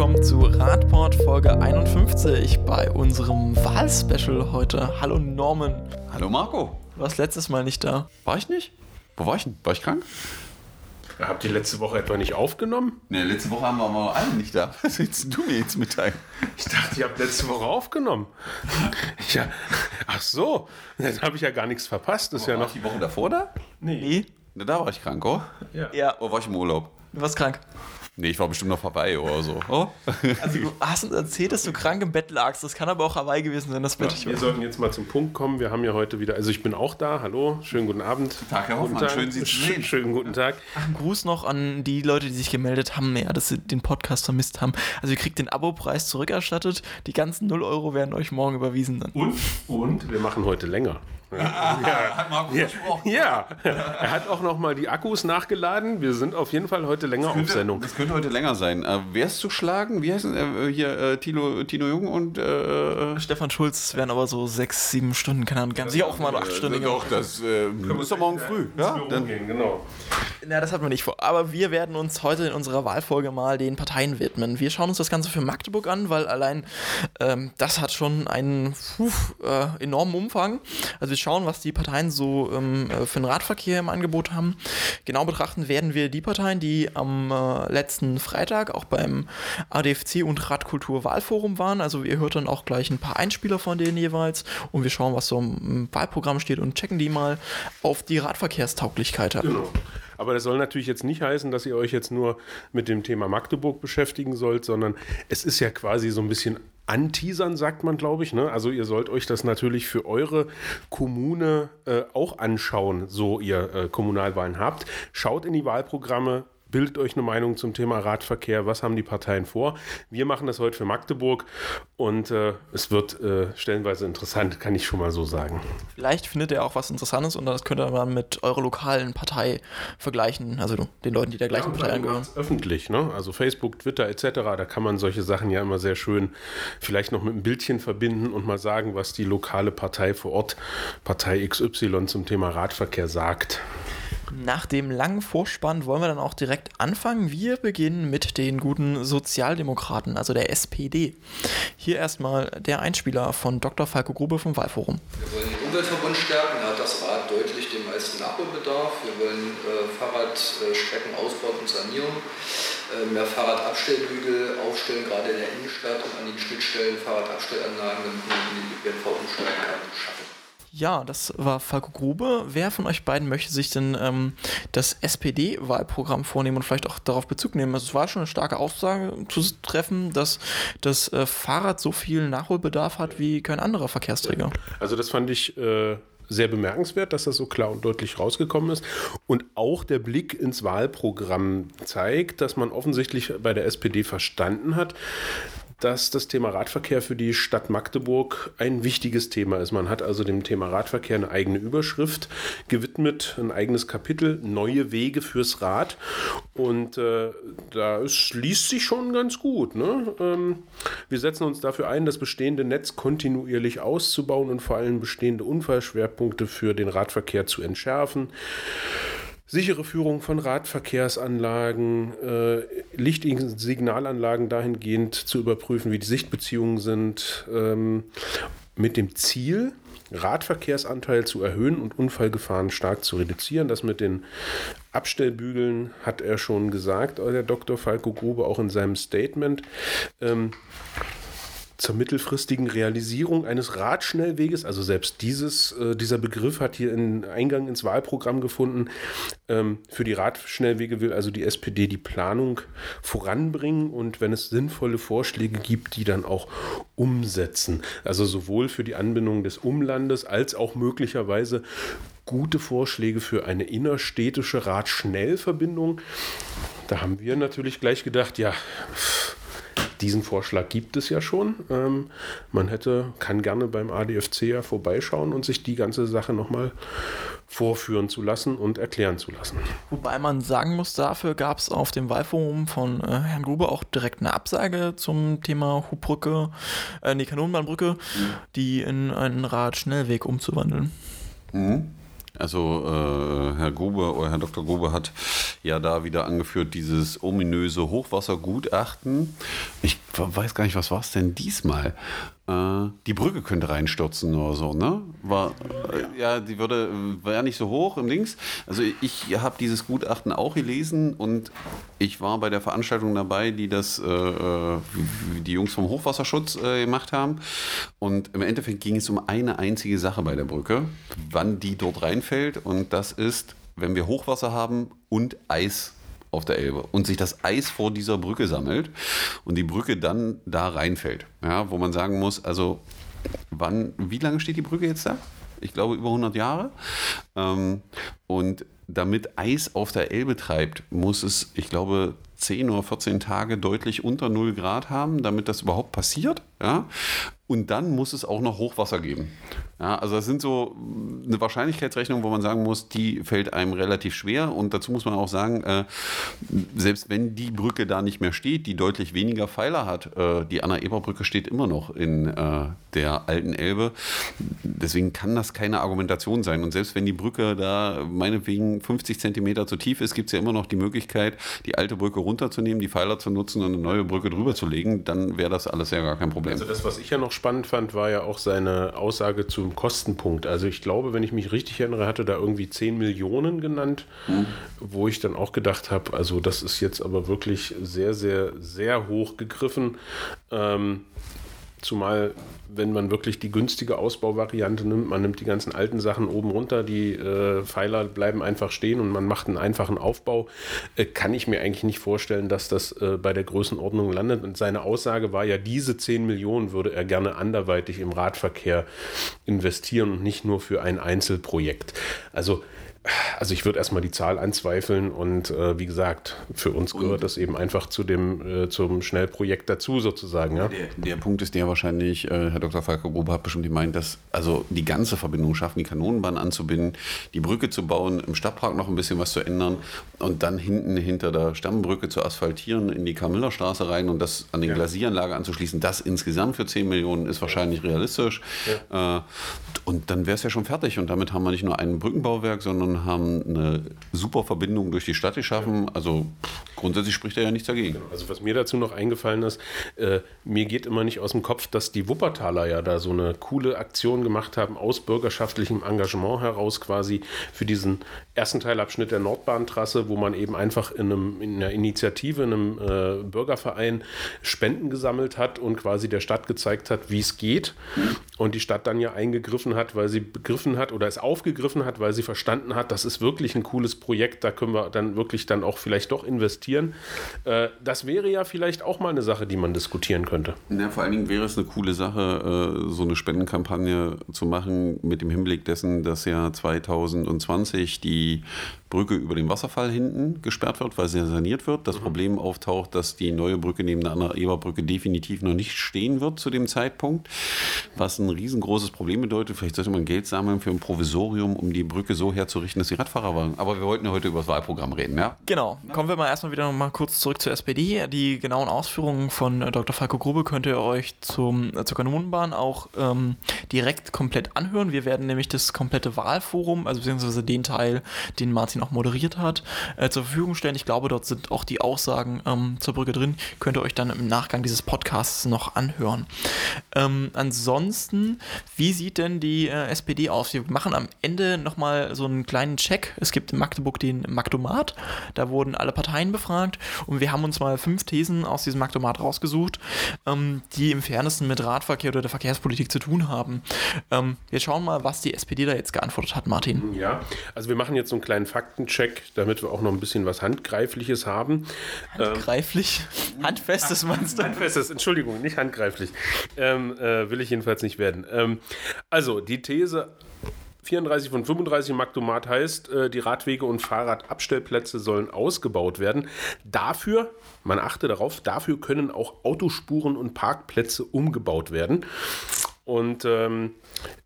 willkommen zu Radport Folge 51 bei unserem Wahlspecial heute. Hallo Norman. Hallo Marco. Du warst letztes Mal nicht da. War ich nicht? Wo war ich denn? War ich krank? Habt ihr letzte Woche etwa nicht aufgenommen? Ne, letzte Woche haben wir aber alle nicht da. Was willst du mir jetzt mitteilen? Ich dachte, ihr habt letzte Woche aufgenommen. Ja, ach so, dann habe ich ja gar nichts verpasst. Das ist ja war noch. ich die Woche davor da? Nee. Na, da war ich krank, oh? Ja, Oder war ich im Urlaub? du warst krank. Nee, ich war bestimmt noch vorbei oder so. Oh? Also du hast uns erzählt, dass du krank im Bett lagst. Das kann aber auch Hawaii gewesen sein, das Bett. Ich Wir sollten jetzt mal zum Punkt kommen. Wir haben ja heute wieder, also ich bin auch da. Hallo, schönen guten Abend. Tag, Herr Guten Hoffmann, schön, Sie zu Sch- sehen. Schönen guten Tag. Ein Gruß noch an die Leute, die sich gemeldet haben, ja, dass sie den Podcast vermisst haben. Also ihr kriegt den Abo-Preis zurückerstattet. Die ganzen 0 Euro werden euch morgen überwiesen dann. Und? Und? Wir machen heute länger. Hat Marco versprochen. Ja, er hat auch noch mal die Akkus nachgeladen. Wir sind auf jeden Fall heute länger auf Sendung. Das könnte heute länger sein. Äh, wer ist zu schlagen? Wie heißen äh, hier äh, Tino, Tino Jung und äh, Stefan Schulz werden aber so sechs, sieben Stunden, keine Ahnung, ganz sicher auch mal acht Stunden. äh, Doch, das äh, ist doch morgen früh. Ja, dann, gehen, genau. Na, das hat man nicht vor. Aber wir werden uns heute in unserer Wahlfolge mal den Parteien widmen. Wir schauen uns das Ganze für Magdeburg an, weil allein ähm, das hat schon einen puh, äh, enormen Umfang. Also wir schauen, was die Parteien so ähm, äh, für den Radverkehr im Angebot haben. Genau betrachten werden wir die Parteien, die am äh, letzten Freitag auch beim ADFC und Radkultur Wahlforum waren. Also ihr hört dann auch gleich ein paar Einspieler von denen jeweils und wir schauen, was so im Wahlprogramm steht und checken die mal auf die Radverkehrstauglichkeit. Genau. Aber das soll natürlich jetzt nicht heißen, dass ihr euch jetzt nur mit dem Thema Magdeburg beschäftigen sollt, sondern es ist ja quasi so ein bisschen anteasern, sagt man, glaube ich. Ne? Also ihr sollt euch das natürlich für eure Kommune äh, auch anschauen, so ihr äh, Kommunalwahlen habt. Schaut in die Wahlprogramme, bildet euch eine Meinung zum Thema Radverkehr, was haben die Parteien vor. Wir machen das heute für Magdeburg und äh, es wird äh, stellenweise interessant, kann ich schon mal so sagen. Vielleicht findet ihr auch was Interessantes und das könnt ihr dann mit eurer lokalen Partei vergleichen, also den Leuten, die der gleichen Partei angehören. öffentlich, ne? Also Facebook, Twitter etc. Da kann man solche Sachen ja immer sehr schön vielleicht noch mit einem Bildchen verbinden und mal sagen, was die lokale Partei vor Ort, Partei XY zum Thema Radverkehr sagt. Nach dem langen Vorspann wollen wir dann auch direkt anfangen. Wir beginnen mit den guten Sozialdemokraten, also der SPD. Hier erstmal der Einspieler von Dr. Falco Grube vom Wahlforum. Wir wollen den Umweltverbund stärken, da hat das Rad deutlich den meisten Nachholbedarf. Wir wollen äh, Fahrradstrecken ausbauen und sanieren, äh, mehr Fahrradabstellbügel aufstellen, gerade in der Innenstadt und an den Schnittstellen Fahrradabstellanlagen, damit man die ÖPNV umsteigen kann, schaffen. Ja, das war Falco Grube. Wer von euch beiden möchte sich denn ähm, das SPD-Wahlprogramm vornehmen und vielleicht auch darauf Bezug nehmen? Also es war schon eine starke Aussage zu treffen, dass das äh, Fahrrad so viel Nachholbedarf hat wie kein anderer Verkehrsträger. Also das fand ich äh, sehr bemerkenswert, dass das so klar und deutlich rausgekommen ist. Und auch der Blick ins Wahlprogramm zeigt, dass man offensichtlich bei der SPD verstanden hat, dass das Thema Radverkehr für die Stadt Magdeburg ein wichtiges Thema ist. Man hat also dem Thema Radverkehr eine eigene Überschrift gewidmet, ein eigenes Kapitel, neue Wege fürs Rad. Und äh, da es liest sich schon ganz gut. Ne? Ähm, wir setzen uns dafür ein, das bestehende Netz kontinuierlich auszubauen und vor allem bestehende Unfallschwerpunkte für den Radverkehr zu entschärfen sichere Führung von Radverkehrsanlagen, äh, Lichtsignalanlagen dahingehend zu überprüfen, wie die Sichtbeziehungen sind, ähm, mit dem Ziel, Radverkehrsanteil zu erhöhen und Unfallgefahren stark zu reduzieren. Das mit den Abstellbügeln hat er schon gesagt, der Dr. Falco Grube auch in seinem Statement. Ähm, zur mittelfristigen Realisierung eines Radschnellweges, also selbst dieses, äh, dieser Begriff hat hier einen Eingang ins Wahlprogramm gefunden. Ähm, für die Radschnellwege will also die SPD die Planung voranbringen und wenn es sinnvolle Vorschläge gibt, die dann auch umsetzen. Also sowohl für die Anbindung des Umlandes als auch möglicherweise gute Vorschläge für eine innerstädtische Radschnellverbindung. Da haben wir natürlich gleich gedacht, ja, diesen Vorschlag gibt es ja schon. Ähm, man hätte, kann gerne beim ADFC ja vorbeischauen und sich die ganze Sache nochmal vorführen zu lassen und erklären zu lassen. Wobei man sagen muss, dafür gab es auf dem Wahlforum von äh, Herrn Gruber auch direkt eine Absage zum Thema Hubbrücke, äh, nee, Kanonenbahnbrücke, die in einen Radschnellweg umzuwandeln. Mhm. Also äh, Herr Grube oder Herr Dr. Grube hat ja da wieder angeführt, dieses ominöse Hochwassergutachten. Ich weiß gar nicht, was war es denn diesmal? Äh, die Brücke könnte reinstürzen oder so, ne? War, äh, ja, die würde, war ja nicht so hoch im Links. Also ich habe dieses Gutachten auch gelesen und ich war bei der Veranstaltung dabei, die das, äh, äh die Jungs vom Hochwasserschutz äh, gemacht haben. Und im Endeffekt ging es um eine einzige Sache bei der Brücke, wann die dort reinfällt. Und das ist, wenn wir Hochwasser haben und Eis auf der Elbe und sich das Eis vor dieser Brücke sammelt und die Brücke dann da reinfällt. Ja, wo man sagen muss, also wann, wie lange steht die Brücke jetzt da? Ich glaube über 100 Jahre. Ähm, und damit Eis auf der Elbe treibt, muss es, ich glaube, 10 oder 14 Tage deutlich unter 0 Grad haben, damit das überhaupt passiert. Ja? Und dann muss es auch noch Hochwasser geben. Ja, also das sind so eine Wahrscheinlichkeitsrechnung, wo man sagen muss, die fällt einem relativ schwer. Und dazu muss man auch sagen, äh, selbst wenn die Brücke da nicht mehr steht, die deutlich weniger Pfeiler hat, äh, die Anna-Eber-Brücke steht immer noch in äh, der alten Elbe. Deswegen kann das keine Argumentation sein. Und selbst wenn die Brücke da meinetwegen 50 Zentimeter zu tief ist, gibt es ja immer noch die Möglichkeit, die alte Brücke runterzunehmen, die Pfeiler zu nutzen und eine neue Brücke drüber zu legen. Dann wäre das alles ja gar kein Problem. Also das, was ich ja noch spannend fand, war ja auch seine Aussage zum Kostenpunkt. Also ich glaube, wenn ich mich richtig erinnere, hatte da irgendwie 10 Millionen genannt, mhm. wo ich dann auch gedacht habe, also das ist jetzt aber wirklich sehr, sehr, sehr hoch gegriffen. Ähm, Zumal, wenn man wirklich die günstige Ausbauvariante nimmt, man nimmt die ganzen alten Sachen oben runter, die äh, Pfeiler bleiben einfach stehen und man macht einen einfachen Aufbau, äh, kann ich mir eigentlich nicht vorstellen, dass das äh, bei der Größenordnung landet. Und seine Aussage war ja, diese 10 Millionen würde er gerne anderweitig im Radverkehr investieren und nicht nur für ein Einzelprojekt. Also also ich würde erstmal die Zahl anzweifeln und äh, wie gesagt, für uns gehört und das eben einfach zu dem, äh, zum Schnellprojekt dazu sozusagen. Ja? Der, der Punkt ist der wahrscheinlich, äh, Herr Dr. Falco Gruber hat bestimmt gemeint, dass also die ganze Verbindung schaffen, die Kanonenbahn anzubinden, die Brücke zu bauen, im Stadtpark noch ein bisschen was zu ändern und dann hinten hinter der Stammbrücke zu asphaltieren, in die Kamillerstraße rein und das an die ja. Glasieranlage anzuschließen, das insgesamt für 10 Millionen ist wahrscheinlich realistisch. Ja. Äh, und dann wäre es ja schon fertig und damit haben wir nicht nur ein Brückenbauwerk, sondern und haben eine super Verbindung durch die Stadt geschaffen. Also grundsätzlich spricht er ja nichts dagegen. Genau. Also was mir dazu noch eingefallen ist, äh, mir geht immer nicht aus dem Kopf, dass die Wuppertaler ja da so eine coole Aktion gemacht haben, aus bürgerschaftlichem Engagement heraus quasi für diesen ersten Teilabschnitt der Nordbahntrasse, wo man eben einfach in, einem, in einer Initiative, in einem äh, Bürgerverein Spenden gesammelt hat und quasi der Stadt gezeigt hat, wie es geht. Und die Stadt dann ja eingegriffen hat, weil sie begriffen hat oder es aufgegriffen hat, weil sie verstanden hat, das ist wirklich ein cooles Projekt, da können wir dann wirklich dann auch vielleicht doch investieren. Äh, das wäre ja vielleicht auch mal eine Sache, die man diskutieren könnte. Ja, vor allen Dingen wäre es eine coole Sache, äh, so eine Spendenkampagne zu machen mit dem Hinblick dessen, dass ja 2020 die Brücke über den Wasserfall hinten gesperrt wird, weil sie saniert wird. Das mhm. Problem auftaucht, dass die neue Brücke neben der anderen Eberbrücke definitiv noch nicht stehen wird zu dem Zeitpunkt, was ein riesengroßes Problem bedeutet. Vielleicht sollte man Geld sammeln für ein Provisorium, um die Brücke so herzurichten, dass die Radfahrer waren. Aber wir wollten ja heute über das Wahlprogramm reden, ja? Genau. Kommen wir mal erstmal wieder mal kurz zurück zur SPD. Die genauen Ausführungen von äh, Dr. Falco Grube könnt ihr euch zum, äh, zur Kanonenbahn auch ähm, direkt komplett anhören. Wir werden nämlich das komplette Wahlforum, also beziehungsweise den Teil, den Martin noch moderiert hat, äh, zur Verfügung stellen. Ich glaube, dort sind auch die Aussagen ähm, zur Brücke drin. Könnt ihr euch dann im Nachgang dieses Podcasts noch anhören. Ähm, ansonsten, wie sieht denn die äh, SPD aus? Wir machen am Ende nochmal so einen kleinen Check. Es gibt in Magdeburg den Magdomat. Da wurden alle Parteien befragt und wir haben uns mal fünf Thesen aus diesem Magdomat rausgesucht, ähm, die im Fairnessen mit Radverkehr oder der Verkehrspolitik zu tun haben. Ähm, wir schauen mal, was die SPD da jetzt geantwortet hat, Martin. Ja, also wir machen jetzt so einen kleinen Fakt Faktencheck, damit wir auch noch ein bisschen was Handgreifliches haben. Handgreiflich? Ähm, Handfestes meinst du? Handfestes, Entschuldigung, nicht handgreiflich. Ähm, äh, will ich jedenfalls nicht werden. Ähm, also, die These 34 von 35 Magdomat heißt, äh, die Radwege und Fahrradabstellplätze sollen ausgebaut werden. Dafür, man achte darauf, dafür können auch Autospuren und Parkplätze umgebaut werden. Und ähm,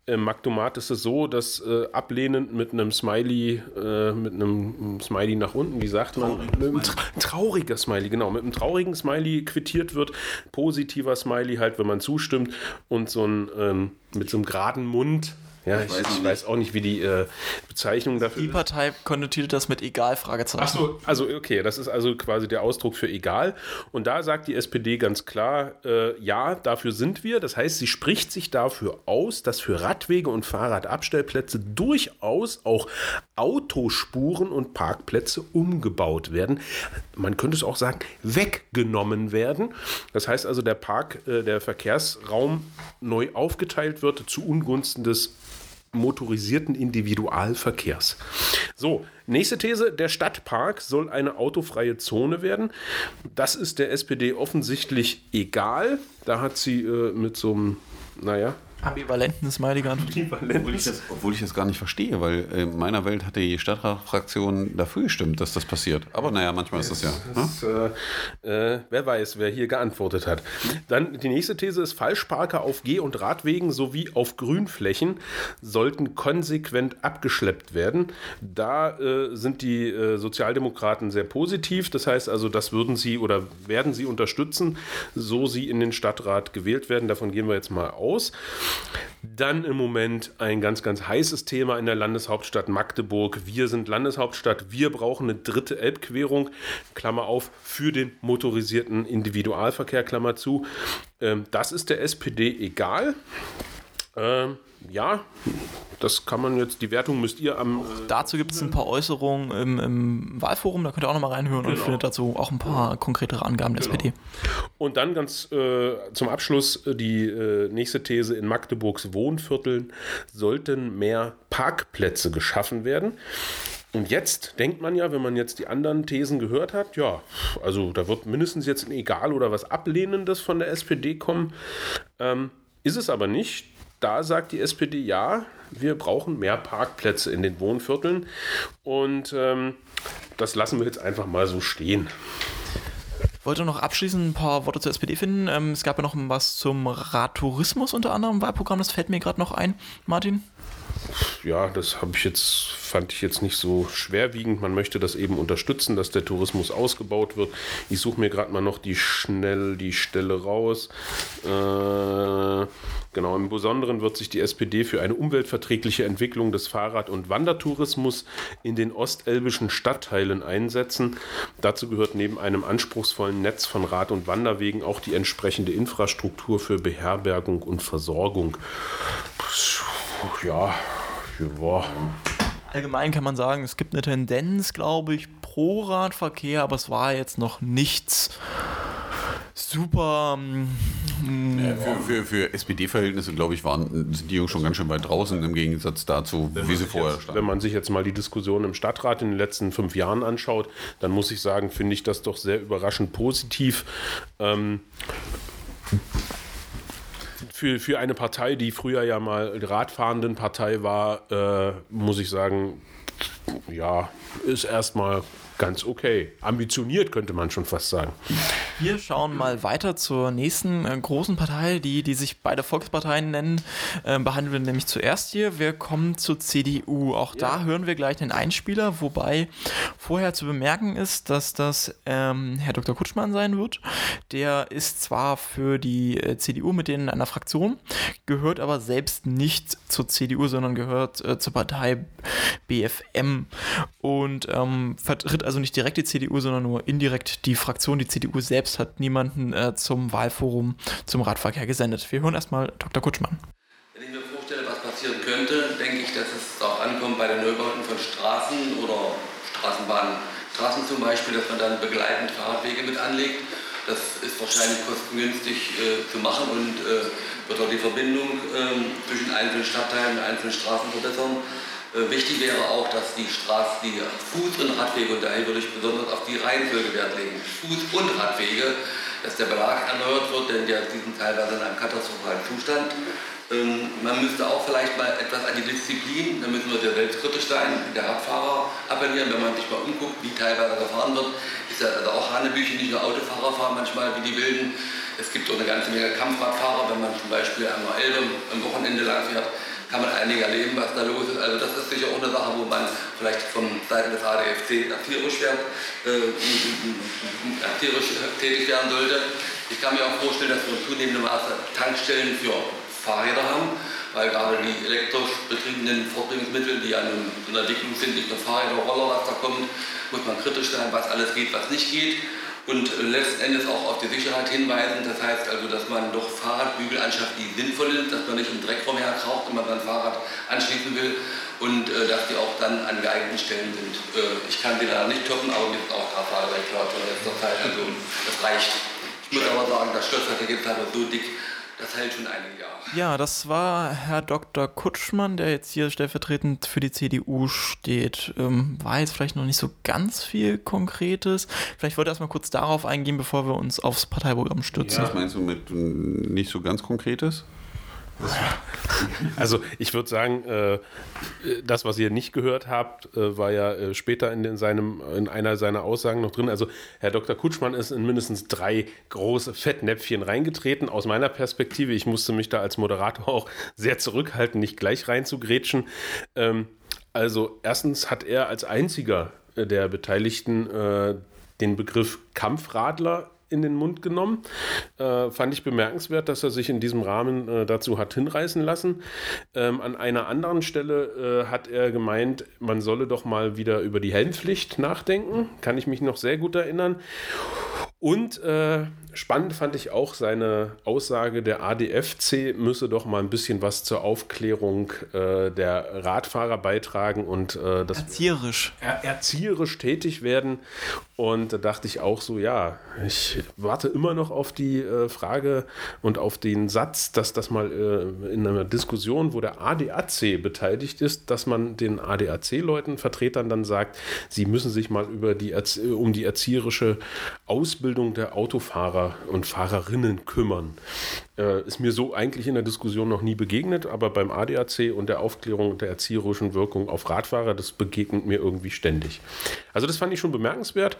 im Magdomat ist es so, dass äh, ablehnend mit einem Smiley, äh, mit einem Smiley nach unten, wie sagt man? Traurig, mit einem tra trauriger Smiley, genau, mit einem traurigen Smiley quittiert wird. Positiver Smiley halt, wenn man zustimmt und so ein ähm, mit so einem geraden Mund Ja, ich, ich, weiß auch nicht, wie die äh, Bezeichnung dafür Die Partei konnotiert das mit egal, Fragezeichen. Ach so, also okay, das ist also quasi der Ausdruck für egal. Und da sagt die SPD ganz klar, äh, ja, dafür sind wir. Das heißt, sie spricht sich dafür aus, dass für Radwege und Fahrradabstellplätze durchaus auch Autospuren und Parkplätze umgebaut werden. Man könnte es auch sagen, weggenommen werden. Das heißt also, der Park, äh, der Verkehrsraum neu aufgeteilt wird zu Ungunsten des motorisierten Individualverkehrs. So, nächste These, der Stadtpark soll eine autofreie Zone werden. Das ist der SPD offensichtlich egal. Da hat sie äh, mit so einem, naja, Ambivalenten Smiley geantwortet. Obwohl ich, das, obwohl ich das gar nicht verstehe, weil in meiner Welt hat die Stadtratfraktion dafür gestimmt, dass das passiert. Aber naja, manchmal ist das ja. Das, ne? äh, äh, wer weiß, wer hier geantwortet hat. Dann die nächste These ist, Falschparker auf Geh- und Radwegen sowie auf Grünflächen sollten konsequent abgeschleppt werden. Da äh, sind die äh, Sozialdemokraten sehr positiv. Das heißt also, das würden sie oder werden sie unterstützen, so sie in den Stadtrat gewählt werden. Davon gehen wir jetzt mal aus. Dann im Moment ein ganz, ganz heißes Thema in der Landeshauptstadt Magdeburg. Wir sind Landeshauptstadt. Wir brauchen eine dritte Elbquerung, Klammer auf, für den motorisierten Individualverkehr, Klammer zu. Ähm, das ist der SPD egal. Ähm, ja, das kann man jetzt, die Wertung müsst ihr am. Äh, Dazu gibt es ein paar Äußerungen im, im Wahlforum, da könnt ihr auch nochmal reinhören und Genau. findet dazu auch ein paar konkretere Angaben der SPD. Und dann ganz äh, zum Abschluss äh, die äh, nächste These: In Magdeburgs Wohnvierteln sollten mehr Parkplätze geschaffen werden. Und jetzt denkt man ja, wenn man jetzt die anderen Thesen gehört hat, ja, also da wird mindestens jetzt ein Egal oder was Ablehnendes von der SPD kommen. Ähm, ist es aber nicht. Da sagt die SPD, ja, wir brauchen mehr Parkplätze in den Wohnvierteln. Und ähm, das lassen wir jetzt einfach mal so stehen. Wollte noch abschließend ein paar Worte zur SPD finden. Ähm, es gab ja noch was zum Radtourismus unter anderem im Wahlprogramm, das fällt mir gerade noch ein. Martin? ja, das habe ich jetzt, fand ich jetzt nicht so schwerwiegend. Man möchte das eben unterstützen, dass der Tourismus ausgebaut wird. Ich suche mir gerade mal noch die schnell die Stelle raus. Äh, genau, im Besonderen wird sich die SPD für eine umweltverträgliche Entwicklung des Fahrrad- und Wandertourismus in den ostelbischen Stadtteilen einsetzen. Dazu gehört neben einem anspruchsvollen Netz von Rad- und Wanderwegen auch die entsprechende Infrastruktur für Beherbergung und Versorgung. Ja, ja. Allgemein kann man sagen, es gibt eine Tendenz, glaube ich, pro Radverkehr, aber es war jetzt noch nichts super. Für, für, für SPD-Verhältnisse, glaube ich, waren, sind die Jungs schon ganz schön weit draußen im Gegensatz dazu, wie sie vorher Wenn standen. man sich jetzt mal die Diskussion im Stadtrat in den letzten fünf Jahren anschaut, dann muss ich sagen, finde ich das doch sehr überraschend positiv. Ähm, für, für eine Partei, die früher ja mal Radfahrenden Partei war, äh, muss ich sagen, ja, ist erstmal ganz okay. Ambitioniert könnte man schon fast sagen. Wir schauen mal weiter zur nächsten äh, großen Partei, die, die sich beide Volksparteien nennen. Äh, behandeln wir nämlich zuerst hier. Wir kommen zur CDU. Auch da hören wir gleich einen Einspieler, wobei vorher zu bemerken ist, dass das ähm, Herr Dr. Kutschmann sein wird. Der ist zwar für die äh, CDU mit denen in einer Fraktion, gehört aber selbst nicht zur CDU, sondern gehört äh, zur Partei BFM und ähm, vertritt also nicht direkt die CDU, sondern nur indirekt die Fraktion. Die CDU selbst hat niemanden äh, zum Wahlforum zum Radverkehr gesendet. Wir hören erstmal Dr. Kutschmann. Wenn ich mir vorstelle, was passieren könnte, denke ich, dass es darauf ankommt bei den Neubauten von Straßen oder Straßenbahnen. Straßen zum Beispiel, dass man dann begleitend Fahrradwege mit anlegt. Das ist wahrscheinlich kostengünstig äh, zu machen und äh, wird auch die Verbindung ähm, zwischen einzelnen Stadtteilen und einzelnen Straßen verbessern. Äh, wichtig wäre auch, dass die Straßen, die Fuß- und Radwege, und daher würde ich besonders auf die Reihenfolge Wert legen, Fuß- und Radwege, dass der Belag erneuert wird, denn die sind teilweise in einem katastrophalen Zustand. Ähm, man müsste auch vielleicht mal etwas an die Disziplin, da müssen wir sehr selbstkritisch sein, der Radfahrer appellieren, wenn man sich mal umguckt, wie teilweise gefahren wird, ist ja also auch Hanebüchen, nicht nur Autofahrer fahren manchmal wie die Wilden. Es gibt auch eine ganze Menge Kampfradfahrer, wenn man zum Beispiel einmal Elbe am Wochenende lang fährt, kann man einige erleben, was da los ist. Also das ist sicher auch eine Sache, wo man vielleicht von Seiten des ADFC tierisch, werd, äh, tierisch tätig werden sollte. Ich kann mir auch vorstellen, dass wir in zunehmendem Maße Tankstellen für Fahrräder haben, weil gerade die elektrisch betriebenen Fortbewegungsmittel, die an einer Entwicklung sind, nicht nur Fahrräder, Roller, was da kommt, muss man kritisch sein, was alles geht, was nicht geht und letzten Endes auch auf die Sicherheit hinweisen. Das heißt also, dass man doch Fahrradbügel anschafft, die sinnvoll sind, dass man nicht im Dreck rumherkraucht, wenn man sein Fahrrad anschließen will und äh, dass die auch dann an geeigneten Stellen sind. Äh, ich kann die leider nicht toppen, aber mir ist auch Kraftfahrerrecht klar in letzter Zeit. Also das reicht. Ich muss aber sagen, das Stützfach gibt halt so dick, das hält schon einige Jahre. Ja, das war Herr Dr. Kutschmann, der jetzt hier stellvertretend für die CDU steht. Ähm, war jetzt vielleicht noch nicht so ganz viel Konkretes. Vielleicht wollte er erstmal kurz darauf eingehen, bevor wir uns aufs Parteiprogramm stützen. Was meinst du mit nicht so ganz Konkretes? Also ich würde sagen, äh, das, was ihr nicht gehört habt, äh, war ja äh, später in, in, seinem, in einer seiner Aussagen noch drin. Also Herr Dr. Kutschmann ist in mindestens drei große Fettnäpfchen reingetreten. Aus meiner Perspektive, ich musste mich da als Moderator auch sehr zurückhalten, nicht gleich reinzugrätschen. Ähm, also erstens hat er als einziger der Beteiligten den Begriff Kampfradler in den Mund genommen. Äh, fand ich bemerkenswert, dass er sich in diesem Rahmen äh, dazu hat hinreißen lassen. Ähm, an einer anderen Stelle äh, hat er gemeint, man solle doch mal wieder über die Helmpflicht nachdenken. Kann ich mich noch sehr gut erinnern. Und äh, spannend fand ich auch seine Aussage, der ADFC müsse doch mal ein bisschen was zur Aufklärung äh, der Radfahrer beitragen und äh, das erzieherisch. Er, erzieherisch tätig werden. Und da dachte ich auch so, ja, ich warte immer noch auf die äh, Frage und auf den Satz, dass das mal äh, in einer Diskussion, wo der ADAC beteiligt ist, dass man den ADAC-Leuten, Vertretern dann sagt, sie müssen sich mal über die, um die erzieherische Ausbildung der Autofahrer und Fahrerinnen kümmern. Äh, ist mir so eigentlich in der Diskussion noch nie begegnet, aber beim ADAC und der Aufklärung der erzieherischen Wirkung auf Radfahrer, das begegnet mir irgendwie ständig. Also das fand ich schon bemerkenswert.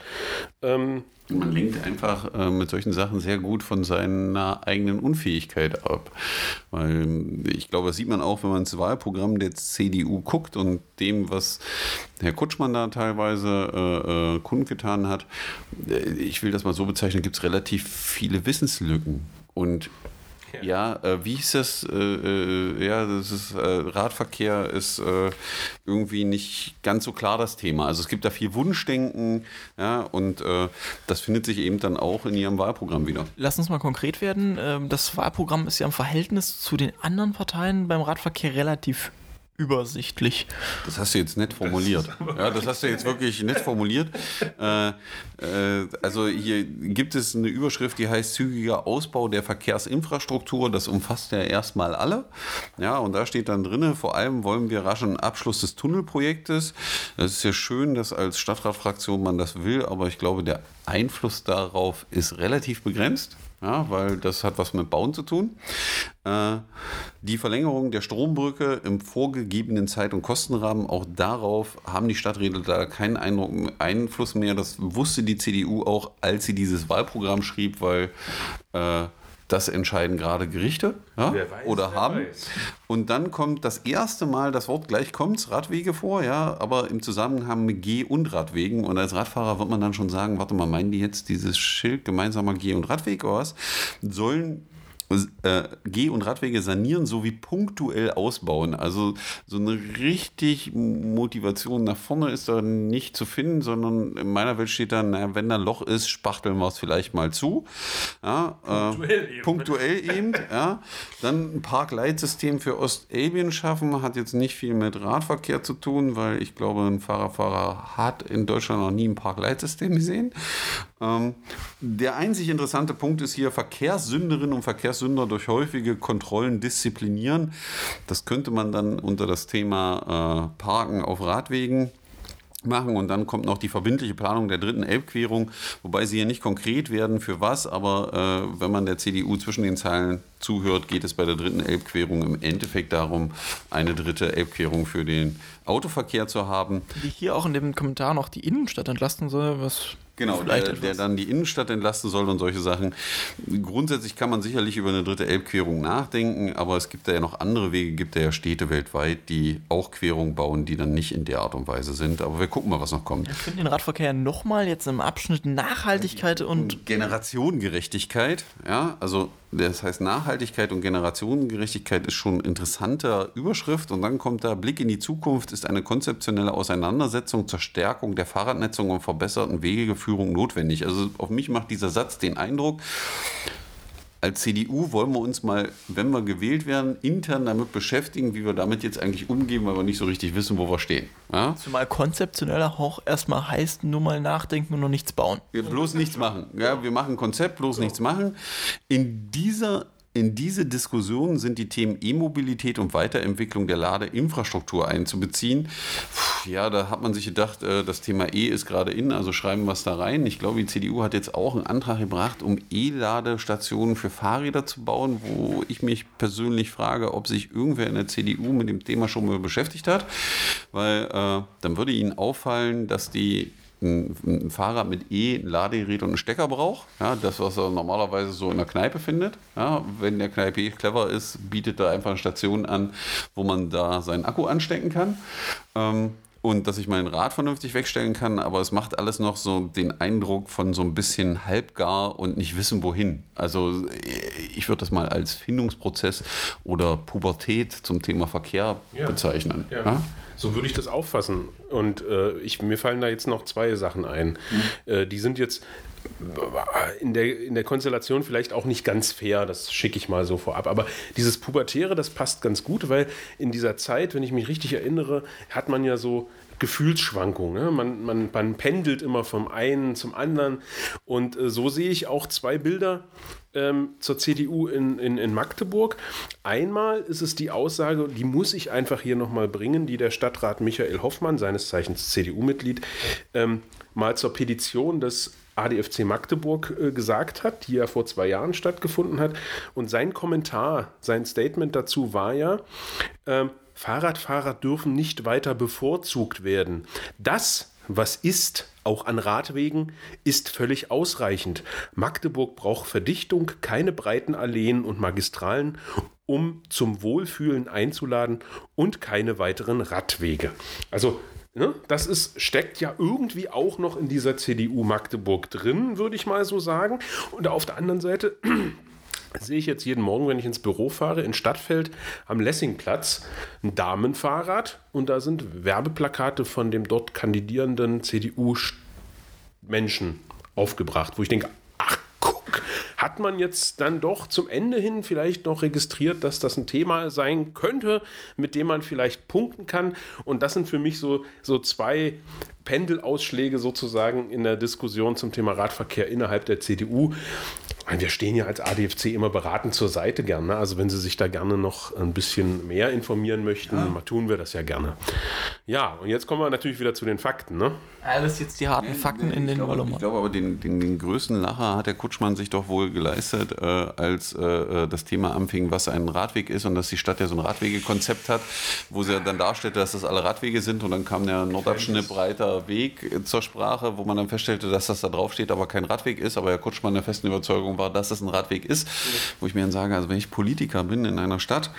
Ähm, man lenkt einfach äh, mit solchen Sachen sehr gut von seiner eigenen Unfähigkeit ab. Weil ich glaube, das sieht man auch, wenn man ins Wahlprogramm der CDU guckt und dem, was Herr Kutschmann da teilweise äh, äh, kundgetan hat. Äh, ich will das mal so bezeichnen, gibt es relativ viele Wissenslücken. Und ja, äh, wie hieß das? Äh, äh, ja, das ist äh, Radverkehr ist äh, irgendwie nicht ganz so klar das Thema. Also es gibt da viel Wunschdenken, ja, und das findet sich eben dann auch in ihrem Wahlprogramm wieder. Lass uns mal konkret werden. Ähm, das Wahlprogramm ist ja im Verhältnis zu den anderen Parteien beim Radverkehr relativ übersichtlich. Das hast du jetzt nett formuliert. Das ja, das hast du jetzt wirklich nett formuliert. Äh, äh, also hier gibt es eine Überschrift, die heißt zügiger Ausbau der Verkehrsinfrastruktur. Das umfasst ja erstmal alle. Ja, und da steht dann drin, vor allem wollen wir raschen Abschluss des Tunnelprojektes. Das ist ja schön, dass als Stadtratfraktion man das will, aber ich glaube, der Einfluss darauf ist relativ begrenzt ja, weil das hat was mit Bauen zu tun. Äh, die Verlängerung der Strombrücke im vorgegebenen Zeit- und Kostenrahmen, auch darauf haben die Stadträte da keinen Eindruck, Einfluss mehr. Das wusste die CDU auch, als sie dieses Wahlprogramm schrieb, weil äh, das entscheiden gerade Gerichte ja, weiß, oder haben. Weiß. Und dann kommt das erste Mal das Wort gleich kommt's, Radwege vor, ja, aber im Zusammenhang mit Geh- und Radwegen. Und als Radfahrer wird man dann schon sagen, warte mal, meinen die jetzt dieses Schild gemeinsamer Geh- und Radweg oder was? Sollen äh, Geh- und Radwege sanieren sowie punktuell ausbauen. Also so eine richtig Motivation nach vorne ist da nicht zu finden, sondern in meiner Welt steht da, naja, wenn da ein Loch ist, spachteln wir es vielleicht mal zu. Ja, punktuell, äh, eben. punktuell eben. Ja. Dann ein Parkleitsystem für Ostelbien schaffen, hat jetzt nicht viel mit Radverkehr zu tun, weil ich glaube, ein Fahrerfahrer hat in Deutschland noch nie ein Parkleitsystem gesehen. Ähm, der einzig interessante Punkt ist hier Verkehrssünderinnen und Verkehrssünder durch häufige Kontrollen disziplinieren. Das könnte man dann unter das Thema äh, Parken auf Radwegen machen und dann kommt noch die verbindliche Planung der dritten Elbquerung, wobei sie hier nicht konkret werden für was, aber äh, wenn man der CDU zwischen den Zeilen zuhört, geht es bei der dritten Elbquerung im Endeffekt darum, eine dritte Elbquerung für den Autoverkehr zu haben. Die hier auch in dem Kommentar noch die Innenstadt entlasten soll, was Genau, der, der, dann die Innenstadt entlasten soll und solche Sachen. Grundsätzlich kann man sicherlich über eine dritte Elbquerung nachdenken, aber es gibt da ja noch andere Wege, gibt da ja Städte weltweit, die auch Querungen bauen, die dann nicht in der Art und Weise sind. Aber wir gucken mal, was noch kommt. Ich finde den Radverkehr nochmal jetzt im Abschnitt Nachhaltigkeit und Generationengerechtigkeit. Ja, also das heißt Nachhaltigkeit und Generationengerechtigkeit ist schon interessanter Überschrift und dann kommt da Blick in die Zukunft ist eine konzeptionelle Auseinandersetzung zur Stärkung der Fahrradnetzung und verbesserten Wegeführung notwendig. Also auf mich macht dieser Satz den Eindruck, als CDU wollen wir uns mal, wenn wir gewählt werden, intern damit beschäftigen, wie wir damit jetzt eigentlich umgehen, weil wir nicht so richtig wissen, wo wir stehen. Ja? Zumal konzeptioneller auch erstmal heißt, nur mal nachdenken und noch nichts bauen. Wir bloß nichts machen. Ja, wir machen Konzept, bloß nichts machen. In dieser in diese Diskussion sind die Themen E-Mobilität und Weiterentwicklung der Ladeinfrastruktur einzubeziehen. Ja, da hat man sich gedacht, äh, das Thema E ist gerade in, also schreiben wir es da rein. Ich glaube, die CDU hat jetzt auch einen Antrag gebracht, um E-Ladestationen für Fahrräder zu bauen, wo ich mich persönlich frage, ob sich irgendwer in der CDU mit dem Thema schon mal beschäftigt hat, weil äh, dann würde Ihnen auffallen, dass die ein, ein Fahrrad mit E, ein Ladegerät und einen Stecker braucht. Ja, das, was er normalerweise so in der Kneipe findet. Ja, wenn der Kneipe clever ist, bietet er einfach eine Station an, wo man da seinen Akku anstecken kann. Ähm, und dass ich mein Rad vernünftig wegstellen kann, aber es macht alles noch so den Eindruck von so ein bisschen halbgar und nicht wissen wohin. Also ich würde das mal als Findungsprozess oder Pubertät zum Thema Verkehr ja. bezeichnen. Ja. Ja? So würde ich das auffassen. Und äh, ich, mir fallen da jetzt noch zwei Sachen ein. Mhm. Äh, die sind jetzt in der, in der Konstellation vielleicht auch nicht ganz fair, das schicke ich mal so vorab. Aber dieses Pubertäre, das passt ganz gut, weil in dieser Zeit, wenn ich mich richtig erinnere, hat man ja so Gefühlsschwankungen. Ne? Man, man, man pendelt immer vom einen zum anderen. Und äh, so sehe ich auch zwei Bilder ähm, zur CDU in, in, in Magdeburg. Einmal ist es die Aussage, die muss ich einfach hier nochmal bringen, die der Stadtrat Michael Hoffmann, seines Zeichens CDU-Mitglied, ähm, mal zur Petition des ADFC Magdeburg äh, gesagt hat, die ja vor zwei Jahren stattgefunden hat. Und sein Kommentar, sein Statement dazu war ja, äh, Fahrradfahrer dürfen nicht weiter bevorzugt werden. Das, was ist, auch an Radwegen, ist völlig ausreichend. Magdeburg braucht Verdichtung, keine breiten Alleen und Magistralen, um zum Wohlfühlen einzuladen und keine weiteren Radwege. Also Ne? Das ist, steckt ja irgendwie auch noch in dieser CDU Magdeburg drin, würde ich mal so sagen. Und auf der anderen Seite sehe ich jetzt jeden Morgen, wenn ich ins Büro fahre, in Stadtfeld am Lessingplatz ein Damenfahrrad und da sind Werbeplakate von dem dort kandidierenden CDU-Menschen aufgebracht, wo ich denke, hat man jetzt dann doch zum Ende hin vielleicht noch registriert, dass das ein Thema sein könnte, mit dem man vielleicht punkten kann. Und das sind für mich so, so zwei Pendelausschläge sozusagen in der Diskussion zum Thema Radverkehr innerhalb der CDU. Wir stehen ja als ADFC immer beratend zur Seite gerne. Also wenn Sie sich da gerne noch ein bisschen mehr informieren möchten, ja. tun wir das ja gerne. Ja, und jetzt kommen wir natürlich wieder zu den Fakten. Ne? Alles jetzt die harten Fakten in den glaube, Ich glaube aber, den, den, den, größten Lacher hat der Kutschmann sich doch wohl geleistet, äh, als äh, äh, das Thema anfing, was ein Radweg ist und dass die Stadt ja so ein Radwegekonzept hat, wo sie dann darstellte, dass das alle Radwege sind und dann kam der Nordabschnitt breiter Weg zur Sprache, wo man dann feststellte, dass das da drauf steht, aber kein Radweg ist, aber Herr Kutschmann der festen Überzeugung war, dass es ein Radweg ist, wo ich mir dann sage, also wenn ich Politiker bin in einer Stadt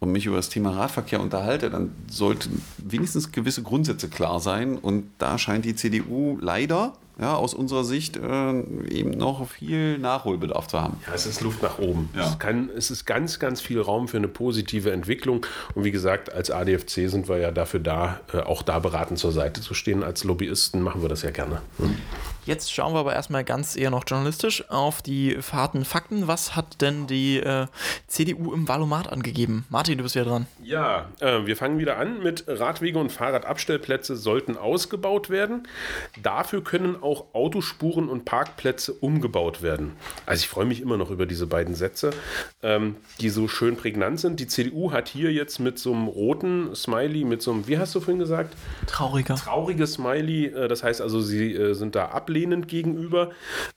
und mich über das Thema Radverkehr unterhalte, dann sollten wenigstens gewisse Grundsätze klar sein. Und da scheint die CDU leider ja, aus unserer Sicht äh, eben noch viel Nachholbedarf zu haben. Ja, es ist Luft nach oben. Ja. Es, kann, es ist ganz, ganz viel Raum für eine positive Entwicklung. Und wie gesagt, als ADFC sind wir ja dafür da, äh, auch da beratend zur Seite zu stehen. Als Lobbyisten machen wir das ja gerne. Hm. Jetzt schauen wir aber erstmal ganz eher noch journalistisch auf die harten Fakten. Was hat denn die äh, CDU im Valomat angegeben? Martin, du bist ja dran. Ja, äh, wir fangen wieder an mit Radwege und Fahrradabstellplätze sollten ausgebaut werden. Dafür können auch Autospuren und Parkplätze umgebaut werden. Also ich freue mich immer noch über diese beiden Sätze, ähm, die so schön prägnant sind. Die CDU hat hier jetzt mit so einem roten Smiley, mit so einem, wie hast du vorhin gesagt? Trauriger. Trauriges Smiley. Äh, das heißt also, sie äh, sind da ab ablehnend gegenüber.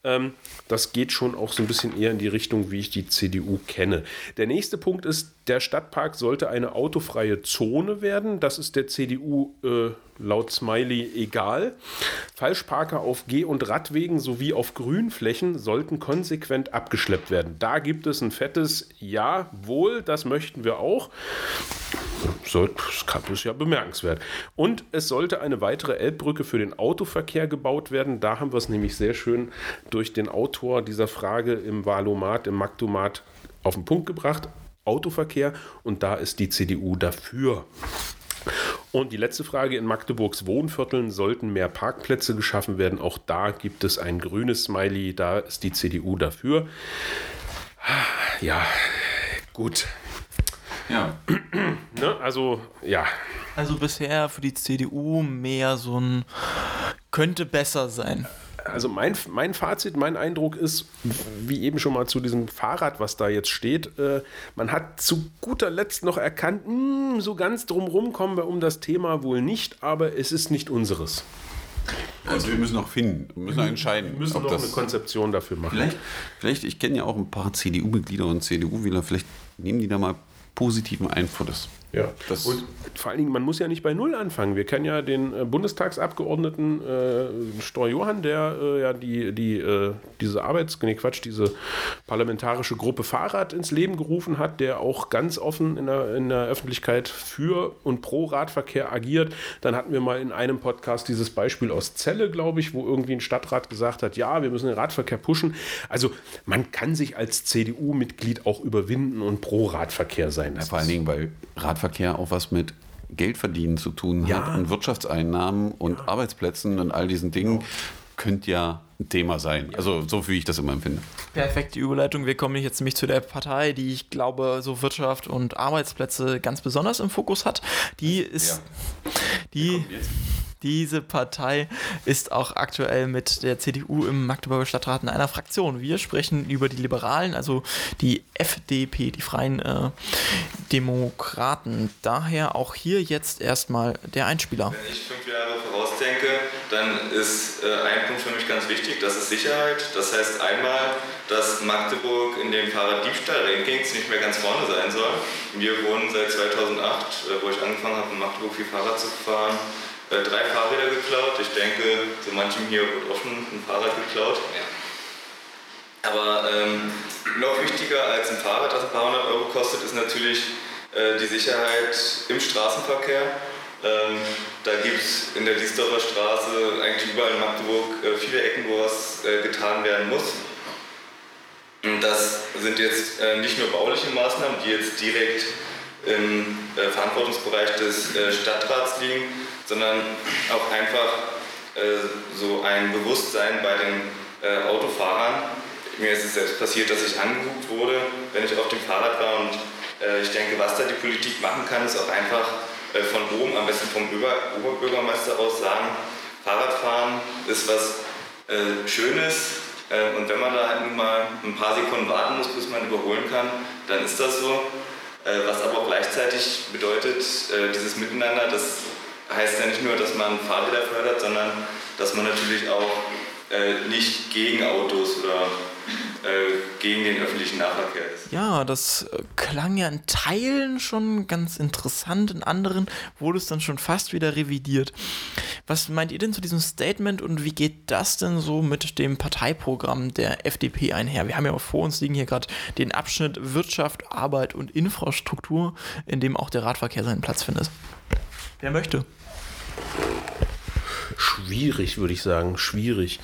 Ähm, das geht schon auch so ein bisschen eher in die Richtung, wie ich die CDU kenne. Der nächste Punkt ist, Der Stadtpark sollte eine autofreie Zone werden. Das ist der CDU äh, laut Smiley egal. Falschparker auf Geh- und Radwegen sowie auf Grünflächen sollten konsequent abgeschleppt werden. Da gibt es ein fettes Jawohl, das möchten wir auch. So, das ist ja bemerkenswert. Und es sollte eine weitere Elbbrücke für den Autoverkehr gebaut werden. Da haben wir es nämlich sehr schön durch den Autor dieser Frage im Valomat, im Maktomat auf den Punkt gebracht. Autoverkehr und da ist die CDU dafür. Und die letzte Frage, in Magdeburgs Wohnvierteln sollten mehr Parkplätze geschaffen werden. Auch da gibt es ein grünes Smiley, da ist die CDU dafür. Ja, gut. Ja. Ne? Also, ja. Also bisher für die CDU mehr so ein könnte besser sein. Also mein, mein Fazit, mein Eindruck ist, wie eben schon mal zu diesem Fahrrad, was da jetzt steht, äh, man hat zu guter Letzt noch erkannt, mh, so ganz drumrum kommen wir um das Thema wohl nicht, aber es ist nicht unseres. Also wir müssen noch finden, wir müssen noch entscheiden. Wir müssen noch eine Konzeption dafür machen. vielleicht, vielleicht, ich kenne ja auch ein paar CDU-Mitglieder und CDU-Wähler, vielleicht nehmen die da mal positiven Einfluss. Ja, Das- und vor allen Dingen, man muss ja nicht bei Null anfangen. Wir kennen ja den äh, Bundestagsabgeordneten äh, Stor Johann, der äh, ja die, die, äh, diese Arbeits-, nee, Quatsch, diese parlamentarische Gruppe Fahrrad ins Leben gerufen hat, der auch ganz offen in der, in der Öffentlichkeit für und pro Radverkehr agiert. Dann hatten wir mal in einem Podcast dieses Beispiel aus Celle, glaube ich, wo irgendwie ein Stadtrat gesagt hat, ja, wir müssen den Radverkehr pushen. Also man kann sich als CDU-Mitglied auch überwinden und pro Radverkehr sein. Ja, vor allen Dingen, weil Radverkehr auch was mit Geldverdienen zu tun Ja. hat und Wirtschaftseinnahmen und Arbeitsplätzen und all diesen Dingen könnte ja ein Thema sein. Also so wie ich das immer empfinde. Perfekte Überleitung. Wir kommen jetzt nämlich zu der Partei, die ich glaube, so Wirtschaft und Arbeitsplätze ganz besonders im Fokus hat. Die ist, die, diese Partei ist auch aktuell mit der CDU im Magdeburger Stadtrat in einer Fraktion. Wir sprechen über die Liberalen, also die FDP, die Freien äh, Demokraten. Daher auch hier jetzt erstmal der Einspieler. Wenn ich fünf Jahre vorausdenke, dann ist äh, ein Punkt für mich ganz wichtig, das ist Sicherheit. Das heißt einmal, dass Magdeburg in den Fahrraddiebstahl-Rankings nicht mehr ganz vorne sein soll. Wir wurden seit 2008, äh, wo ich angefangen habe, in Magdeburg viel Fahrrad zu fahren, äh, drei Fahrräder geklaut. Ich denke, so manchem hier wird auch schon ein Fahrrad geklaut. Aber ähm, noch wichtiger als ein Fahrrad, das ein paar hundert Euro kostet, ist natürlich äh, die Sicherheit im Straßenverkehr. Ähm, da gibt es in der Diesdorfer Straße, eigentlich überall in Magdeburg, äh, viele Ecken, wo was äh, getan werden muss. Und das sind jetzt äh, nicht nur bauliche Maßnahmen, die jetzt direkt im äh, Verantwortungsbereich des äh, Stadtrats liegen, sondern auch einfach äh, so ein Bewusstsein bei den äh, Autofahrern. Mir ist es selbst passiert, dass ich angehupt wurde, wenn ich auf dem Fahrrad war und äh, ich denke, was da die Politik machen kann, ist auch einfach von oben, am besten vom Ober Oberbürgermeister aus sagen, Fahrradfahren ist was Schönes und wenn man da halt nun mal ein paar Sekunden warten muss, bis man überholen kann, dann ist das so. Äh, was aber auch gleichzeitig bedeutet, äh, dieses Miteinander, das heißt ja nicht nur, dass man Fahrräder fördert, sondern dass man natürlich auch äh, nicht gegen Autos oder gegen den öffentlichen Nahverkehr ist. Ja, das äh, klang ja in Teilen schon ganz interessant, in anderen wurde es dann schon fast wieder revidiert. Was meint ihr denn zu diesem Statement und wie geht das denn so mit dem Parteiprogramm der FDP einher? Wir haben ja auch vor uns liegen hier gerade den Abschnitt Wirtschaft, Arbeit und Infrastruktur, in dem auch der Radverkehr seinen Platz findet. Wer möchte? Schwierig, würde ich sagen, schwierig.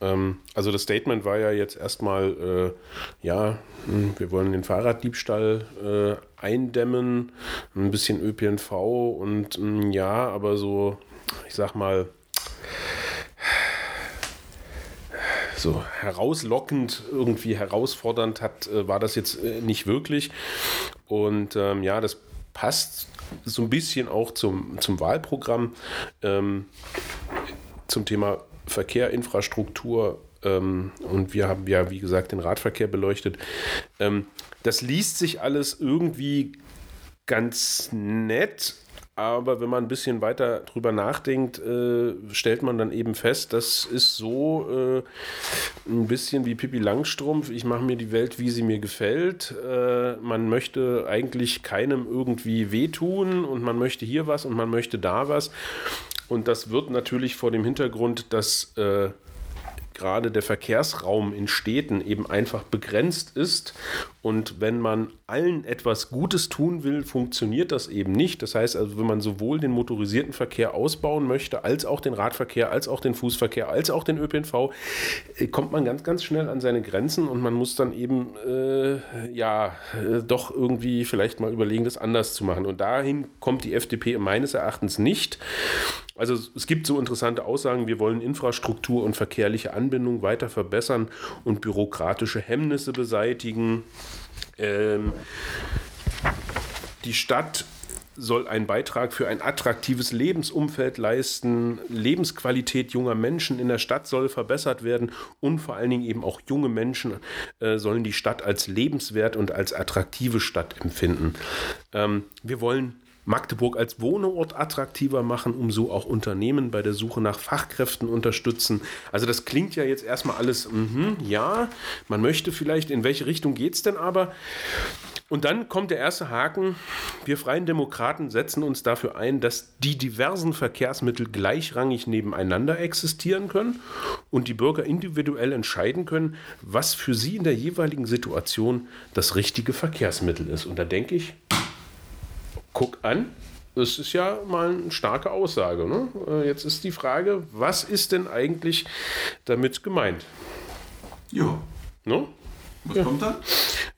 Ähm, also das Statement war ja jetzt erstmal, äh, ja, hm, wir wollen den Fahrraddiebstahl äh, eindämmen, ein bisschen ÖPNV und mh, ja, aber so, ich sag mal, so herauslockend, irgendwie herausfordernd hat, äh, war das jetzt äh, nicht wirklich. Und ähm, ja, das passt so ein bisschen auch zum, zum Wahlprogramm, ähm, zum Thema Verkehr, Infrastruktur. Ähm, und wir haben ja, wie gesagt, den Radverkehr beleuchtet. Ähm, das liest sich alles irgendwie ganz nett, Aber wenn man ein bisschen weiter drüber nachdenkt, äh, stellt man dann eben fest, das ist so äh, ein bisschen wie Pippi Langstrumpf. Ich mache mir die Welt, wie sie mir gefällt. Äh, man möchte eigentlich keinem irgendwie wehtun und man möchte hier was und man möchte da was. Und das wird natürlich vor dem Hintergrund, dass äh, gerade der Verkehrsraum in Städten eben einfach begrenzt ist. Und wenn man allen etwas Gutes tun will, funktioniert das eben nicht. Das heißt also, wenn man sowohl den motorisierten Verkehr ausbauen möchte, als auch den Radverkehr, als auch den Fußverkehr, als auch den ÖPNV, äh, kommt man ganz, ganz schnell an seine Grenzen und man muss dann eben, äh, ja, äh, doch irgendwie vielleicht mal überlegen, das anders zu machen. Und dahin kommt die FDP meines Erachtens nicht. Also es gibt so interessante Aussagen, wir wollen Infrastruktur und verkehrliche Anbindung weiter verbessern und bürokratische Hemmnisse beseitigen. Ähm, die Stadt soll einen Beitrag für ein attraktives Lebensumfeld leisten. Lebensqualität junger Menschen in der Stadt soll verbessert werden und vor allen Dingen eben auch junge Menschen äh, sollen die Stadt als lebenswert und als attraktive Stadt empfinden. Ähm, wir wollen Magdeburg als Wohnort attraktiver machen, um so auch Unternehmen bei der Suche nach Fachkräften unterstützen. Also das klingt ja jetzt erstmal alles, mh, ja, man möchte vielleicht, in welche Richtung geht es denn aber? Und dann kommt der erste Haken. Wir Freien Demokraten setzen uns dafür ein, dass die diversen Verkehrsmittel gleichrangig nebeneinander existieren können und die Bürger individuell entscheiden können, was für sie in der jeweiligen Situation das richtige Verkehrsmittel ist. Und da denke ich, guck an, das ist ja mal eine starke Aussage. Ne? Äh, jetzt ist die Frage, was ist denn eigentlich damit gemeint? Ja. Ne? Was ja. kommt da?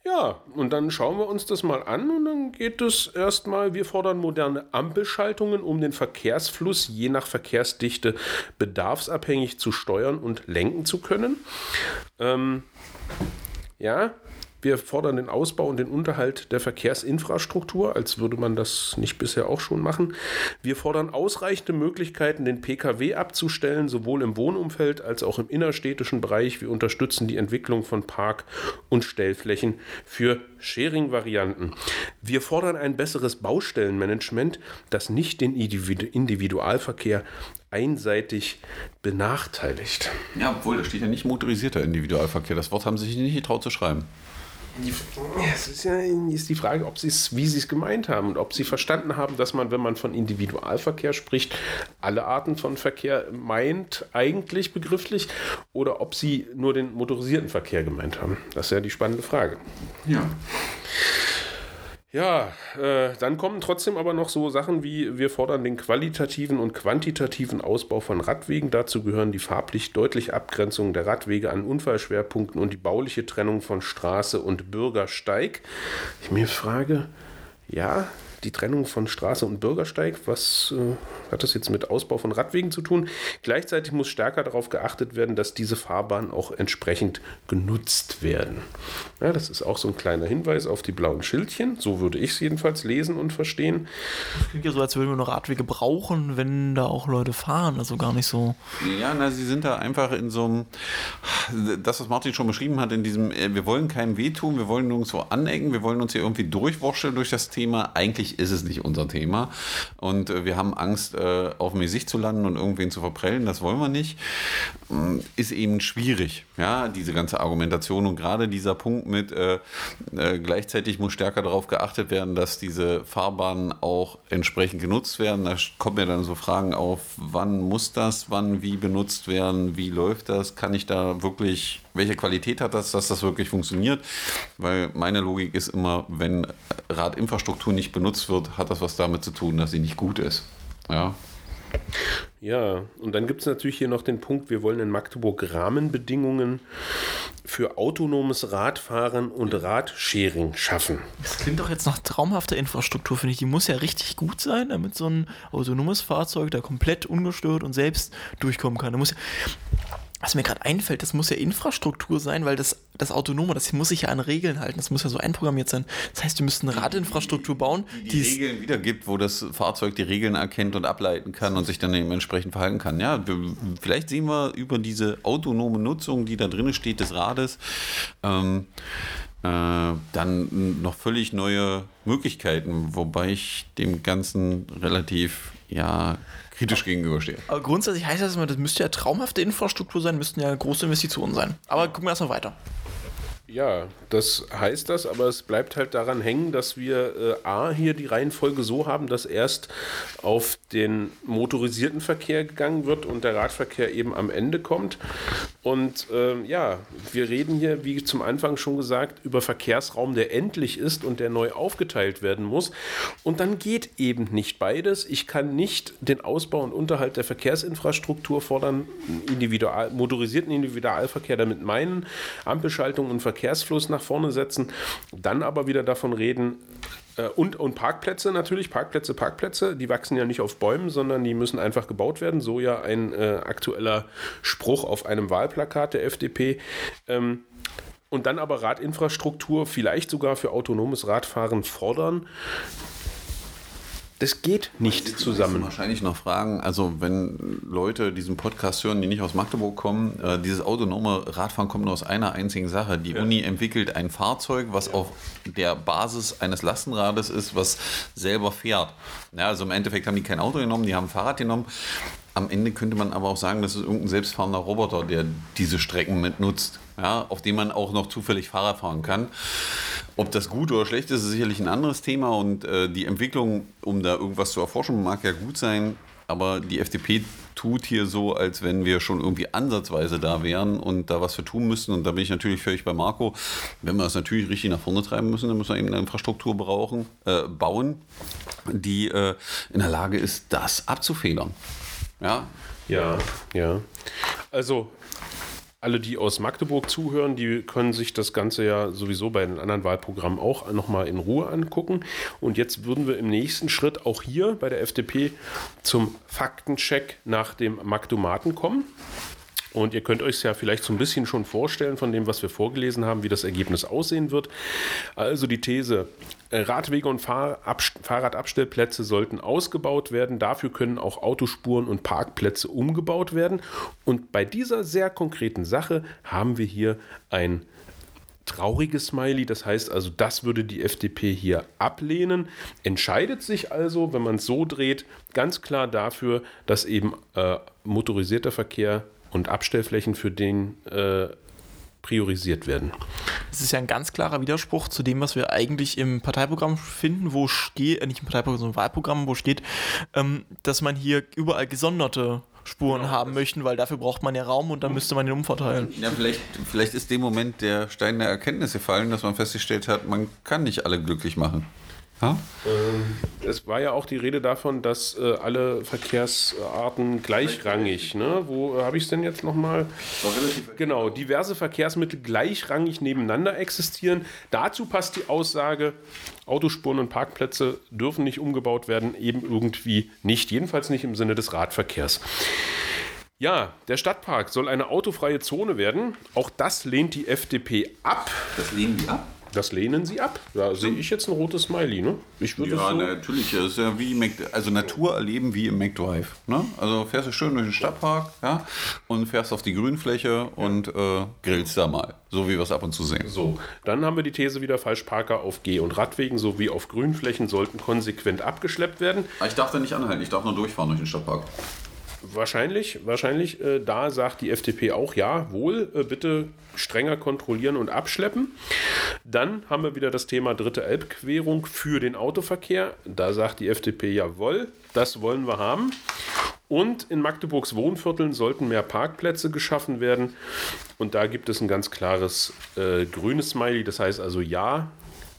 Ja, und dann schauen wir uns das mal an und dann geht es erstmal, wir fordern moderne Ampelschaltungen, um den Verkehrsfluss je nach Verkehrsdichte bedarfsabhängig zu steuern und lenken zu können. Ähm, ja, wir fordern den Ausbau und den Unterhalt der Verkehrsinfrastruktur, als würde man das nicht bisher auch schon machen. Wir fordern ausreichende Möglichkeiten, den Pkw abzustellen, sowohl im Wohnumfeld als auch im innerstädtischen Bereich. Wir unterstützen die Entwicklung von Park- und Stellflächen für Sharing-Varianten. Wir fordern ein besseres Baustellenmanagement, das nicht den Individualverkehr einseitig benachteiligt. Ja, obwohl da steht ja nicht motorisierter Individualverkehr. Das Wort haben sie sich nicht getraut zu schreiben. Es ist ja ist die Frage, ob sie's, wie sie es gemeint haben und ob sie verstanden haben, dass man, wenn man von Individualverkehr spricht, alle Arten von Verkehr meint, eigentlich begrifflich, oder ob sie nur den motorisierten Verkehr gemeint haben. Das ist ja die spannende Frage. Ja. Ja, äh, dann kommen trotzdem aber noch so Sachen wie, wir fordern den qualitativen und quantitativen Ausbau von Radwegen. Dazu gehören die farblich deutliche Abgrenzung der Radwege an Unfallschwerpunkten und die bauliche Trennung von Straße und Bürgersteig. Ich mir frage, ja, die Trennung von Straße und Bürgersteig. Was äh, hat das jetzt mit Ausbau von Radwegen zu tun? Gleichzeitig muss stärker darauf geachtet werden, dass diese Fahrbahnen auch entsprechend genutzt werden. Ja, das ist auch so ein kleiner Hinweis auf die blauen Schildchen. So würde ich es jedenfalls lesen und verstehen. Das klingt ja so, als würden wir noch Radwege brauchen, wenn da auch Leute fahren. Also gar nicht so. Ja, na, sie sind da einfach in so einem, das, was Martin schon beschrieben hat, in diesem, äh, wir wollen keinem wehtun, wir wollen nirgendwo anecken, wir wollen uns hier irgendwie durchwurschteln durch das Thema. Eigentlich ist es nicht unser Thema. Und äh, wir haben Angst, äh, auf dem Gesicht zu landen und irgendwen zu verprellen. Das wollen wir nicht. Ähm, ist eben schwierig, ja, diese ganze Argumentation. Und gerade dieser Punkt mit äh, äh, gleichzeitig muss stärker darauf geachtet werden, dass diese Fahrbahnen auch entsprechend genutzt werden. Da kommen ja dann so Fragen auf, wann muss das, wann wie benutzt werden, wie läuft das, kann ich da wirklich welche Qualität hat das, dass das wirklich funktioniert? Weil meine Logik ist immer, wenn Radinfrastruktur nicht benutzt wird, hat das was damit zu tun, dass sie nicht gut ist. Ja. Ja, und dann gibt es natürlich hier noch den Punkt, wir wollen in Magdeburg Rahmenbedingungen für autonomes Radfahren und Radsharing schaffen. Das klingt doch jetzt nach traumhafter Infrastruktur, finde ich. Die muss ja richtig gut sein, damit so ein autonomes Fahrzeug da komplett ungestört und selbst durchkommen kann. Da muss ja was mir gerade einfällt, das muss ja Infrastruktur sein, weil das, das Autonome, das muss sich ja an Regeln halten. Das muss ja so einprogrammiert sein. Das heißt, wir müssten eine Radinfrastruktur bauen, die, die Regeln wiedergibt, wo das Fahrzeug die Regeln erkennt und ableiten kann und sich dann eben entsprechend verhalten kann. Ja, vielleicht sehen wir über diese autonome Nutzung, die da drin steht, des Rades, ähm, äh, dann noch völlig neue Möglichkeiten, wobei ich dem Ganzen relativ ja, kritisch gegenüberstehe. Aber grundsätzlich heißt das immer, das müsste ja traumhafte Infrastruktur sein, müssten ja große Investitionen sein. Aber gucken wir erstmal weiter. Ja, das heißt das, aber es bleibt halt daran hängen, dass wir äh, A hier die Reihenfolge so haben, dass erst auf den motorisierten Verkehr gegangen wird und der Radverkehr eben am Ende kommt. Und äh, ja, wir reden hier, wie zum Anfang schon gesagt, über Verkehrsraum, der endlich ist und der neu aufgeteilt werden muss. Und dann geht eben nicht beides. Ich kann nicht den Ausbau und Unterhalt der Verkehrsinfrastruktur fordern, individual, motorisierten Individualverkehr damit meinen, Ampelschaltung und Verkehr Verkehrsfluss nach vorne setzen, dann aber wieder davon reden, äh, und, und Parkplätze natürlich, Parkplätze, Parkplätze, die wachsen ja nicht auf Bäumen, sondern die müssen einfach gebaut werden. So ja ein äh, aktueller Spruch auf einem Wahlplakat der FDP. Ähm, und dann aber Radinfrastruktur, vielleicht sogar für autonomes Radfahren fordern. Das geht nicht zusammen. Wahrscheinlich noch fragen, also wenn Leute diesen Podcast hören, die nicht aus Magdeburg kommen, äh, dieses autonome Radfahren kommt nur aus einer einzigen Sache. Die ja. Uni entwickelt ein Fahrzeug, was ja. auf der Basis eines Lastenrades ist, was selber fährt. Ja, also im Endeffekt haben die kein Auto genommen, die haben ein Fahrrad genommen. Am Ende könnte man aber auch sagen, das ist irgendein selbstfahrender Roboter, der diese Strecken mitnutzt, ja, auf dem man auch noch zufällig Fahrrad fahren kann. Ob das gut oder schlecht ist, ist sicherlich ein anderes Thema und äh, die Entwicklung, um da irgendwas zu erforschen, mag ja gut sein, aber die FDP tut hier so, als wenn wir schon irgendwie ansatzweise da wären und da was für tun müssten. Und da bin ich natürlich völlig bei Marco. Wenn wir das natürlich richtig nach vorne treiben müssen, dann müssen wir eben eine Infrastruktur brauchen, äh, bauen, die äh, in der Lage ist, das abzufedern. Ja. Ja, ja. Also alle, die aus Magdeburg zuhören, die können sich das Ganze ja sowieso bei den anderen Wahlprogrammen auch nochmal in Ruhe angucken. Und jetzt würden wir im nächsten Schritt auch hier bei der FDP zum Faktencheck nach dem Magdomaten kommen. Und ihr könnt euch ja vielleicht so ein bisschen schon vorstellen von dem, was wir vorgelesen haben, wie das Ergebnis aussehen wird. Also die These, äh, Radwege und Fahrradabstellplätze sollten ausgebaut werden. Dafür können auch Autospuren und Parkplätze umgebaut werden. Und bei dieser sehr konkreten Sache haben wir hier ein trauriges Smiley. Das heißt also, das würde die FDP hier ablehnen. Entscheidet sich also, wenn man es so dreht, ganz klar dafür, dass eben äh, motorisierter Verkehr und Abstellflächen für den äh, priorisiert werden. Das ist ja ein ganz klarer Widerspruch zu dem, was wir eigentlich im Parteiprogramm finden, wo steht, äh, nicht im Parteiprogramm, sondern im Wahlprogramm, wo steht, ähm, dass man hier überall gesonderte Spuren genau. haben möchte, weil dafür braucht man ja Raum und dann müsste man den umverteilen. Ja, vielleicht, vielleicht ist dem Moment der Stein der Erkenntnis gefallen, dass man festgestellt hat, man kann nicht alle glücklich machen. Ähm, es war ja auch die Rede davon, dass äh, alle Verkehrsarten gleichrangig, ne? wo äh, habe ich es denn jetzt nochmal? Genau, diverse Verkehrsmittel gleichrangig nebeneinander existieren. Dazu passt die Aussage, Autospuren und Parkplätze dürfen nicht umgebaut werden, eben irgendwie nicht, jedenfalls nicht im Sinne des Radverkehrs. Ja, der Stadtpark soll eine autofreie Zone werden. Auch das lehnt die FDP ab. Das lehnen die ab? Das lehnen sie ab. Da sehe ich jetzt ein rotes Smiley. Ne? Ich würde ja, so natürlich. Das ist ja wie Mac, also Natur erleben wie im McDrive. Ne? Also fährst du schön durch den Stadtpark ja, und fährst auf die Grünfläche und äh, grillst da mal. So wie wir es ab und zu sehen. So, dann haben wir die These wieder, Falschparker auf Geh- und Radwegen sowie auf Grünflächen sollten konsequent abgeschleppt werden. Ich darf da nicht anhalten, ich darf nur durchfahren durch den Stadtpark. Wahrscheinlich, wahrscheinlich. Äh, da sagt die FDP auch ja, wohl, äh, bitte strenger kontrollieren und abschleppen. Dann haben wir wieder das Thema dritte Elbquerung für den Autoverkehr. Da sagt die FDP jawohl, das wollen wir haben. Und in Magdeburgs Wohnvierteln sollten mehr Parkplätze geschaffen werden. Und da gibt es ein ganz klares äh, grünes Smiley. Das heißt also ja,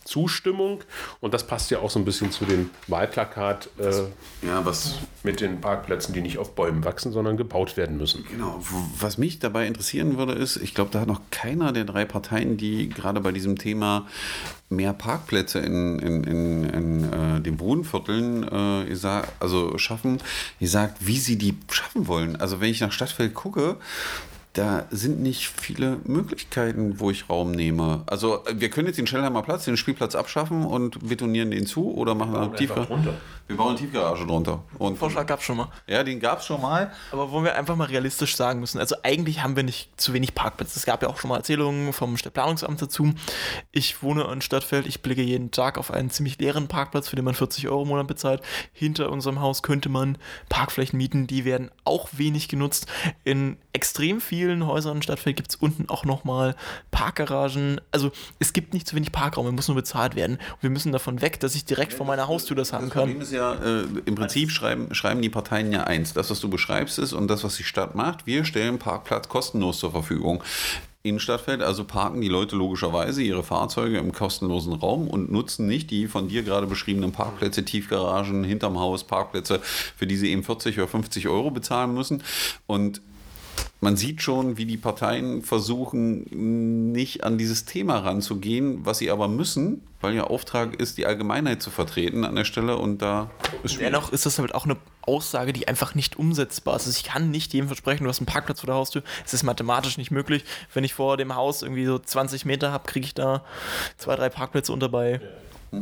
Zustimmung. Und das passt ja auch so ein bisschen zu dem Wahlplakat äh, ja, was, mit den Parkplätzen, die nicht auf Bäumen wachsen, sondern gebaut werden müssen. Genau. Was mich dabei interessieren würde, ist, ich glaube, da hat noch keiner der drei Parteien, die gerade bei diesem Thema mehr Parkplätze in, in, in, in äh, den Wohnvierteln äh, gesagt, also schaffen, gesagt, wie sie die schaffen wollen. Also wenn ich nach Stadtfeld gucke, da sind nicht viele Möglichkeiten, wo ich Raum nehme. Also wir können jetzt den Schellheimer Platz, den Spielplatz abschaffen und betonieren den zu oder machen eine Tiefgarage. Wir bauen eine Tiefgarage drunter. Und Vorschlag gab es schon mal. ja, den gab es schon mal. Aber wo wir einfach mal realistisch sagen müssen, also eigentlich haben wir nicht zu wenig Parkplätze. Es gab ja auch schon mal Erzählungen vom Stadtplanungsamt dazu. Ich wohne in Stadtfeld, ich blicke jeden Tag auf einen ziemlich leeren Parkplatz, für den man 40 Euro im Monat bezahlt. Hinter unserem Haus könnte man Parkflächen mieten, die werden auch wenig genutzt. In extrem vielen Häusern in Stadtfeld gibt es unten auch nochmal Parkgaragen. Also es gibt nicht zu wenig Parkraum, er muss nur bezahlt werden. Und wir müssen davon weg, dass ich direkt vor meiner Haustür das haben Das kann. Problem ist ja, äh, im Prinzip schreiben, schreiben die Parteien ja eins. Das, was du beschreibst, ist und das, was die Stadt macht, wir stellen Parkplatz kostenlos zur Verfügung. In Stadtfeld also parken die Leute logischerweise ihre Fahrzeuge im kostenlosen Raum und nutzen nicht die von dir gerade beschriebenen Parkplätze, Tiefgaragen, hinterm Haus, Parkplätze, für die sie eben 40 oder 50 Euro bezahlen müssen. Und man sieht schon, wie die Parteien versuchen, nicht an dieses Thema ranzugehen, was sie aber müssen, weil ihr Auftrag ist, die Allgemeinheit zu vertreten an der Stelle und da ist. Dennoch ist das halt auch eine Aussage, die einfach nicht umsetzbar ist. Also ich kann nicht jedem versprechen, du hast einen Parkplatz vor der Haustür. Es ist mathematisch nicht möglich. Wenn ich vor dem Haus irgendwie so 20 Meter habe, kriege ich da zwei, drei Parkplätze unter bei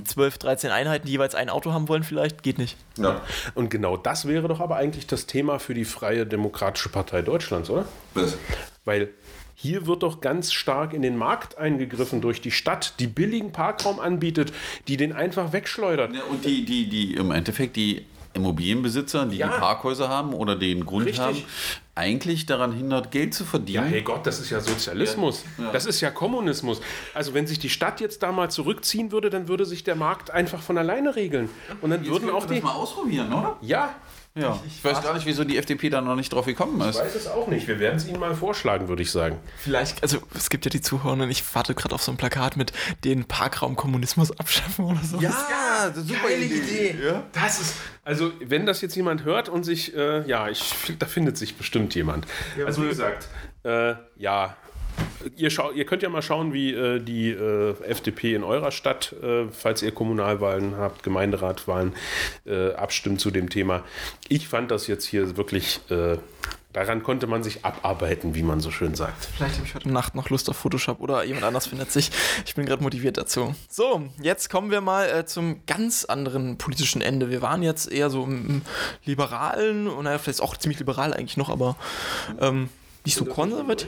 12, 13 Einheiten, die jeweils ein Auto haben wollen vielleicht. Geht nicht. Ja. Und genau das wäre doch aber eigentlich das Thema für die Freie Demokratische Partei Deutschlands, oder? Das- Weil hier wird doch ganz stark in den Markt eingegriffen durch die Stadt, die billigen Parkraum anbietet, die den einfach wegschleudert. Ja, und die, die, die im Endeffekt die Immobilienbesitzer, die Ja. die Parkhäuser haben oder den Grund Richtig. haben, eigentlich daran hindert, Geld zu Ja, verdienen. hey Gott, das ist ja Sozialismus. Das ist ja Kommunismus. Also wenn sich die Stadt jetzt da mal zurückziehen würde, dann würde sich der Markt einfach von alleine regeln. Und dann würden auch die... mal ausprobieren, oder? Ja, Ja. Ich weiß gar nicht, wieso die FDP da noch nicht drauf gekommen ich ist. weiß es auch nicht. Wir werden es Ihnen mal vorschlagen, würde ich sagen. Vielleicht, also es gibt ja die Zuhörer und ich warte gerade auf so ein Plakat mit den Parkraum Kommunismus abschaffen oder so. Ja, super Idee. Ja. Das ist, also wenn das jetzt jemand hört und sich, äh, ja, ich, da findet sich bestimmt jemand. also wie gesagt, äh, ja, ihr, ihr könnt ja mal schauen, wie äh, die äh, FDP in eurer Stadt, äh, falls ihr Kommunalwahlen habt, Gemeinderatwahlen, äh, abstimmt zu dem Thema. Ich fand das jetzt hier wirklich, äh, daran konnte man sich abarbeiten, wie man so schön sagt. Vielleicht habe ich heute Nacht noch Lust auf Photoshop oder jemand anders findet sich. Ich bin gerade motiviert dazu. So, jetzt kommen wir mal äh, zum ganz anderen politischen Ende. Wir waren jetzt eher so im, im liberalen und naja, vielleicht auch ziemlich liberal eigentlich noch, aber ähm, nicht so konservativ.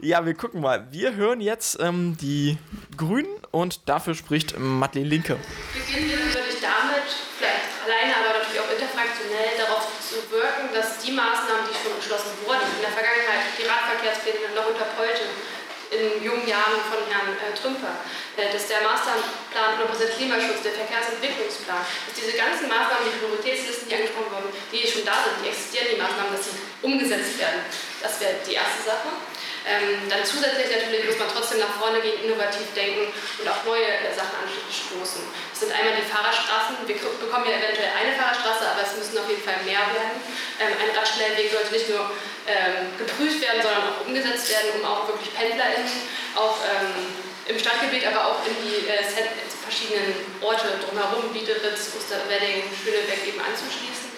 Ja, wir gucken mal. Wir hören jetzt ähm, die Grünen und dafür spricht Madeleine Linke. Beginnen würde ich damit, vielleicht alleine, aber natürlich auch interfraktionell, darauf zu wirken, dass die Maßnahmen, die schon beschlossen wurden, in der Vergangenheit, die Radverkehrspläne noch unter Polte, Jahren von Herrn äh, Trümper, äh, dass der Maßnahmenplan 100% Klimaschutz, der Verkehrsentwicklungsplan, dass diese ganzen Maßnahmen, die Prioritätslisten, die angesprochen wurden, die schon da sind, die existieren, die Maßnahmen, dass sie umgesetzt werden. Das wäre die erste Sache. Ähm, dann zusätzlich natürlich muss man trotzdem nach vorne gehen, innovativ denken und auch neue äh, Sachen anstoßen. Das sind einmal die Fahrradstraßen. Wir bekommen ja eventuell eine Fahrradstraße, aber es müssen auf jeden Fall mehr werden. Ähm, ein Radschnellweg sollte nicht nur ähm, geprüft werden, sondern auch umgesetzt werden, um auch wirklich PendlerInnen auch ähm, im Stadtgebiet, aber auch in die äh, verschiedenen Orte drumherum, Biederitz, Osterwedding, Schönebeck eben anzuschließen.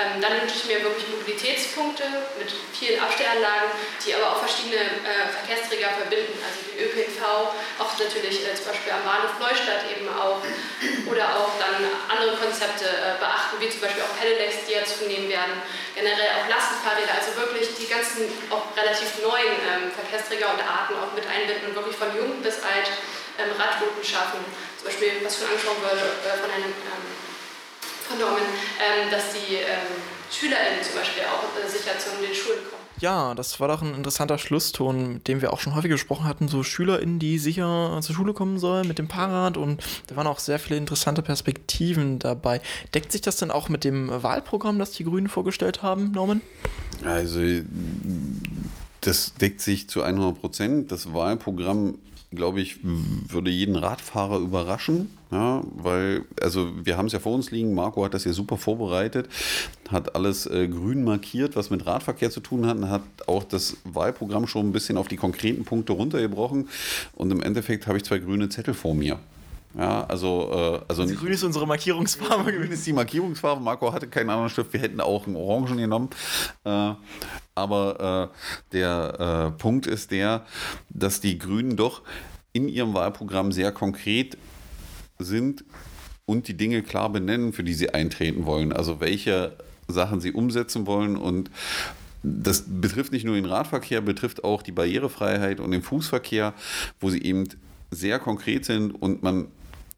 Ähm, dann wünsche ich mir wirklich Mobilitätspunkte mit vielen Abstellanlagen, die aber auch verschiedene äh, Verkehrsträger verbinden, also die ÖPNV, auch natürlich äh, zum Beispiel am Bahnhof Neustadt eben auch, oder auch dann andere Konzepte äh, beachten, wie zum Beispiel auch Pedelecs, die ja zunehmen werden, generell auch Lastenfahrräder, also wirklich die ganzen auch relativ neuen ähm, Verkehrsträger und Arten auch mit einbinden und wirklich von jung bis alt ähm, Radrouten schaffen. Zum Beispiel, was schon angesprochen wurde äh, von Herrn Norman, ähm, dass die ähm, SchülerInnen zum Beispiel auch äh, sicher zu den Schulen kommen. Ja, das war doch ein interessanter Schlusston, mit dem wir auch schon häufig gesprochen hatten. So SchülerInnen, die sicher zur Schule kommen sollen mit dem Fahrrad und da waren auch sehr viele interessante Perspektiven dabei. Deckt sich das denn auch mit dem Wahlprogramm, das die Grünen vorgestellt haben, Norman? Also, das deckt sich zu 100 Prozent. Das Wahlprogramm, glaube ich, würde jeden Radfahrer überraschen. Ja, weil, also wir haben es ja vor uns liegen, Marco hat das ja super vorbereitet, hat alles äh, grün markiert, was mit Radverkehr zu tun hat, und hat auch das Wahlprogramm schon ein bisschen auf die konkreten Punkte runtergebrochen. Und im Endeffekt habe ich zwei grüne Zettel vor mir. Ja, also, äh, also Grün ist unsere Markierungsfarbe. Grün ist die Markierungsfarbe. Marco hatte keinen anderen Stift. Wir hätten auch einen Orangen genommen. Äh, aber äh, der äh, Punkt ist der, dass die Grünen doch in ihrem Wahlprogramm sehr konkret sind und die Dinge klar benennen, für die sie eintreten wollen. Also welche Sachen sie umsetzen wollen und das betrifft nicht nur den Radverkehr, betrifft auch die Barrierefreiheit und den Fußverkehr, wo sie eben sehr konkret sind und man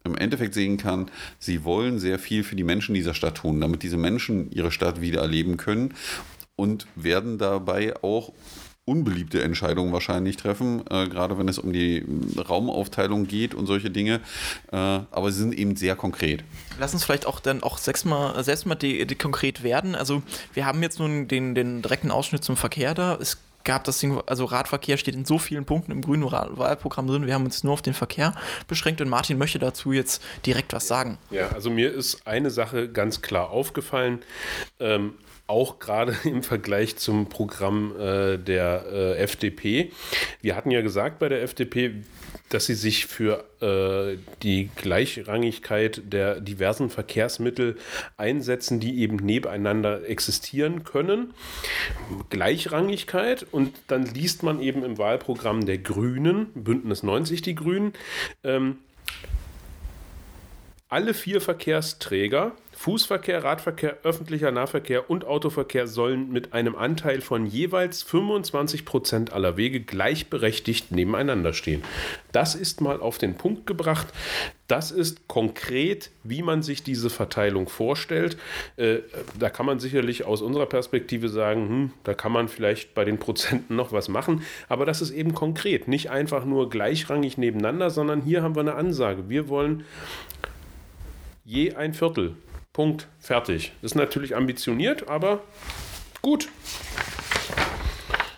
im Endeffekt sehen kann, sie wollen sehr viel für die Menschen dieser Stadt tun, damit diese Menschen ihre Stadt wieder erleben können und werden dabei auch unbeliebte Entscheidungen wahrscheinlich treffen, äh, gerade wenn es um die Raumaufteilung geht und solche Dinge. Äh, aber sie sind eben sehr konkret. Lass uns vielleicht auch dann auch sechsmal, selbst mal die, die konkret werden. Also wir haben jetzt nun den, den direkten Ausschnitt zum Verkehr da. Es gab das Ding, also Radverkehr steht in so vielen Punkten im grünen Wahlprogramm drin. Wir haben uns nur auf den Verkehr beschränkt und Martin möchte dazu jetzt direkt was sagen. Ja, also mir ist eine Sache ganz klar aufgefallen. Ähm, auch gerade im Vergleich zum Programm äh, der äh, FDP. Wir hatten ja gesagt bei der FDP, dass sie sich für äh, die Gleichrangigkeit der diversen Verkehrsmittel einsetzen, die eben nebeneinander existieren können. Gleichrangigkeit und dann liest man eben im Wahlprogramm der Grünen, Bündnis 90 die Grünen, ähm, alle vier Verkehrsträger Fußverkehr, Radverkehr, öffentlicher Nahverkehr und Autoverkehr sollen mit einem Anteil von jeweils 25 Prozent aller Wege gleichberechtigt nebeneinander stehen. Das ist mal auf den Punkt gebracht. Das ist konkret, wie man sich diese Verteilung vorstellt. Äh, da kann man sicherlich aus unserer Perspektive sagen, hm, da kann man vielleicht bei den Prozenten noch was machen. Aber das ist eben konkret. Nicht einfach nur gleichrangig nebeneinander, sondern hier haben wir eine Ansage. Wir wollen je ein Viertel Punkt, fertig. Ist natürlich ambitioniert, aber gut.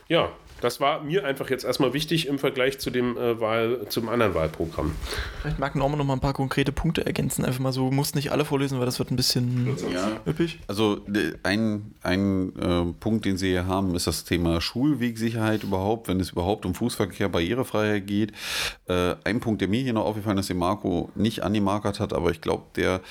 Ja, das war mir einfach jetzt erstmal wichtig im Vergleich zu dem äh, Wahl, zum anderen Wahlprogramm. Vielleicht mag Norman noch mal ein paar konkrete Punkte ergänzen. Einfach mal so, muss nicht alle vorlesen, weil das wird ein bisschen ja. üppig. Also ein, ein äh, Punkt, den Sie hier haben, ist das Thema Schulwegsicherheit überhaupt, wenn es überhaupt um Fußverkehr, Barrierefreiheit geht. Äh, ein Punkt, der mir hier noch aufgefallen ist, den Marco nicht angemarkert hat, aber ich glaube, der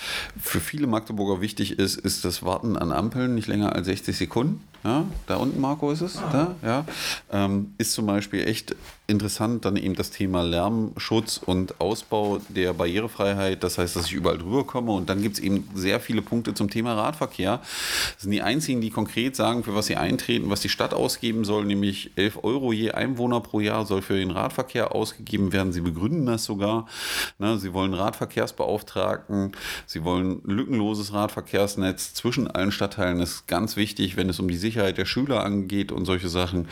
für viele Magdeburger wichtig ist, ist das Warten an Ampeln, nicht länger als 60 Sekunden. Ja, da unten, Marco, ist es. Da, ja. Ähm, ist zum Beispiel echt interessant dann eben das Thema Lärmschutz und Ausbau der Barrierefreiheit. Das heißt, dass ich überall drüber komme. Und dann gibt es eben sehr viele Punkte zum Thema Radverkehr. Das sind die einzigen, die konkret sagen, für was sie eintreten, was die Stadt ausgeben soll, nämlich 11 Euro je Einwohner pro Jahr soll für den Radverkehr ausgegeben werden. Sie begründen das sogar. Ne, sie wollen Radverkehrsbeauftragten, sie wollen lückenloses Radverkehrsnetz zwischen allen Stadtteilen. Das ist ganz wichtig, wenn es um die Sicherheit der Schüler angeht und solche Sachen,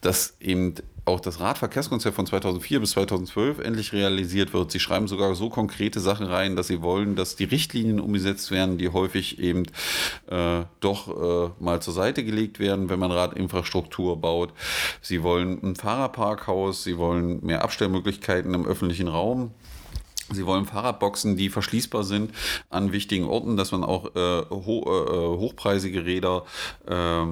dass eben auch das Radverkehrskonzept von 2004 bis 2012 endlich realisiert wird. Sie schreiben sogar so konkrete Sachen rein, dass sie wollen, dass die Richtlinien umgesetzt werden, die häufig eben äh, doch äh, mal zur Seite gelegt werden, wenn man Radinfrastruktur baut. Sie wollen ein Fahrerparkhaus, sie wollen mehr Abstellmöglichkeiten im öffentlichen Raum. Sie wollen Fahrradboxen, die verschließbar sind an wichtigen Orten, dass man auch äh, ho äh, hochpreisige Räder äh,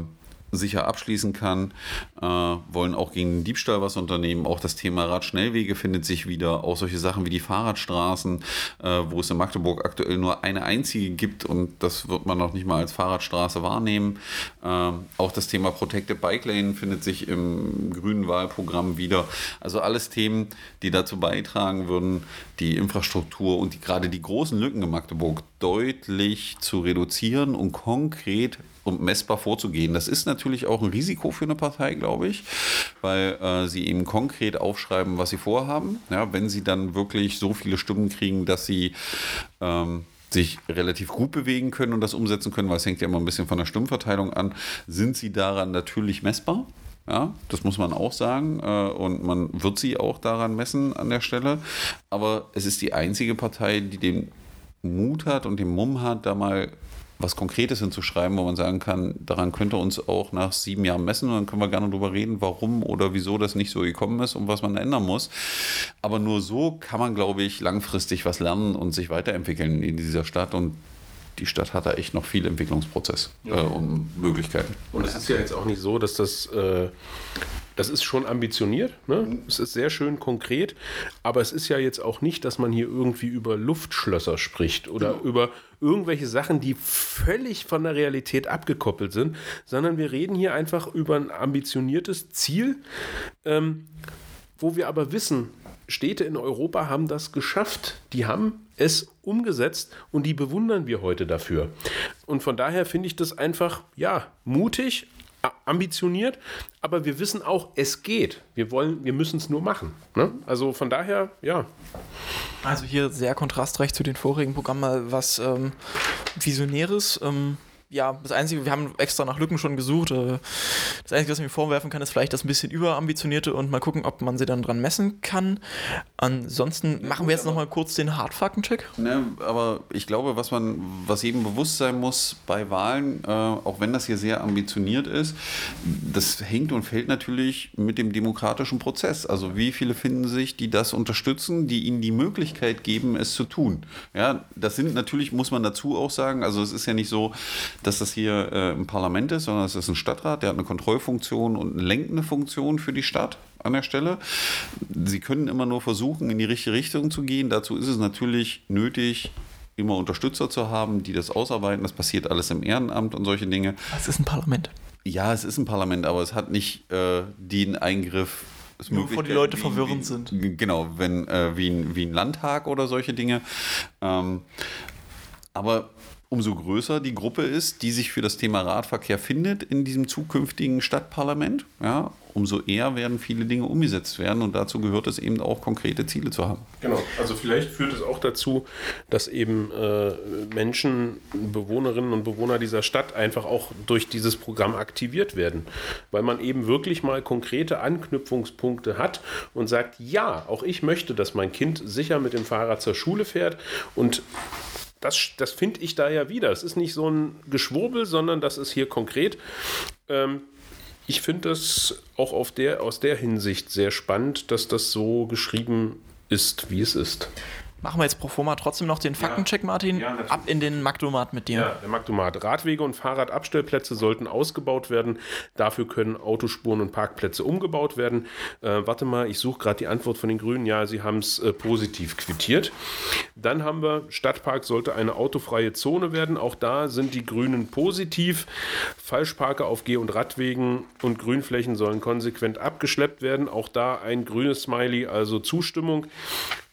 sicher abschließen kann, äh, wollen auch gegen den Diebstahl was unternehmen. Auch das Thema Radschnellwege findet sich wieder. Auch solche Sachen wie die Fahrradstraßen, äh, wo es in Magdeburg aktuell nur eine einzige gibt und das wird man noch nicht mal als Fahrradstraße wahrnehmen. Äh, auch das Thema Protected Bike Lane findet sich im grünen Wahlprogramm wieder. Also alles Themen, die dazu beitragen würden, die Infrastruktur und die, gerade die großen Lücken in Magdeburg deutlich zu reduzieren und konkret und messbar vorzugehen. Das ist natürlich auch ein Risiko für eine Partei, glaube ich, weil äh, sie eben konkret aufschreiben, was sie vorhaben. Ja, wenn sie dann wirklich so viele Stimmen kriegen, dass sie ähm, sich relativ gut bewegen können und das umsetzen können, weil es hängt ja immer ein bisschen von der Stimmverteilung an, sind sie daran natürlich messbar. Ja, das muss man auch sagen. Äh, und man wird sie auch daran messen an der Stelle. Aber es ist die einzige Partei, die den Mut hat und den Mumm hat, da mal was Konkretes hinzuschreiben, wo man sagen kann, daran könnte uns auch nach sieben Jahren messen und dann können wir gerne darüber reden, warum oder wieso das nicht so gekommen ist und was man ändern muss. Aber nur so kann man, glaube ich, langfristig was lernen und sich weiterentwickeln in dieser Stadt und die Stadt hat da echt noch viel Entwicklungsprozess äh, und Möglichkeiten. Und es ist ja jetzt auch nicht so, dass das, äh, das ist schon ambitioniert, ne? es ist sehr schön konkret, aber es ist ja jetzt auch nicht, dass man hier irgendwie über Luftschlösser spricht oder über irgendwelche Sachen, die völlig von der Realität abgekoppelt sind, sondern wir reden hier einfach über ein ambitioniertes Ziel, ähm, wo wir aber wissen, Städte in Europa haben das geschafft. Die haben es umgesetzt und die bewundern wir heute dafür. Und von daher finde ich das einfach, ja, mutig, ambitioniert, aber wir wissen auch, es geht. Wir wollen, wir müssen es nur machen. Ne? Also von daher, ja. Also hier sehr kontrastreich zu den vorigen Programmen mal was ähm, Visionäres. Ähm, ja, das Einzige, wir haben extra nach Lücken schon gesucht. Äh, das Einzige, was ich mir vorwerfen kann, ist vielleicht das ein bisschen überambitionierte und mal gucken, ob man sie dann dran messen kann. Ansonsten machen wir jetzt nochmal kurz den Hardfaktencheck. Ne, aber ich glaube, was man, was jedem bewusst sein muss bei Wahlen, äh, auch wenn das hier sehr ambitioniert ist, das hängt und fällt natürlich mit dem demokratischen Prozess. Also wie viele finden sich, die das unterstützen, die ihnen die Möglichkeit geben, es zu tun. Ja, das sind natürlich, muss man dazu auch sagen, also es ist ja nicht so, dass das hier äh, ein Parlament ist, sondern es ist ein Stadtrat, der hat eine Kontrollfunktion und eine lenkende Funktion für die Stadt an der Stelle. Sie können immer nur versuchen, in die richtige Richtung zu gehen. Dazu ist es natürlich nötig, immer Unterstützer zu haben, die das ausarbeiten. Das passiert alles im Ehrenamt und solche Dinge. Es ist ein Parlament. Ja, es ist ein Parlament, aber es hat nicht äh, den Eingriff. Nur bevor die Leute wie- verwirrend wie, sind. Genau, wenn, äh, wie, ein, wie ein Landtag oder solche Dinge. Ähm, aber umso größer die Gruppe ist, die sich für das Thema Radverkehr findet in diesem zukünftigen Stadtparlament, ja, umso eher werden viele Dinge umgesetzt werden. Und dazu gehört es eben auch, konkrete Ziele zu haben. Genau, also vielleicht führt es auch dazu, dass eben äh, Menschen, Bewohnerinnen und Bewohner dieser Stadt einfach auch durch dieses Programm aktiviert werden, weil man eben wirklich mal konkrete Anknüpfungspunkte hat und sagt, ja, auch ich möchte, dass mein Kind sicher mit dem Fahrrad zur Schule fährt und das, das finde ich da ja wieder. Es ist nicht so ein Geschwurbel, sondern das ist hier konkret. Ähm, ich finde das auch auf der, aus der Hinsicht sehr spannend, dass das so geschrieben ist, wie es ist. Machen wir jetzt pro forma trotzdem noch den Faktencheck, Martin. Ja. Ab in den Magdomat mit dir. Ja, der Magdomat. Radwege und Fahrradabstellplätze sollten ausgebaut werden. Dafür können Autospuren und Parkplätze umgebaut werden. Äh, warte mal, ich suche gerade die Antwort von den Grünen. Ja, sie haben es äh, positiv quittiert. Dann haben wir, Stadtpark sollte eine autofreie Zone werden. Auch da sind die Grünen positiv. Falschparker auf Geh- und Radwegen und Grünflächen sollen konsequent abgeschleppt werden. Auch da ein grünes Smiley, also Zustimmung.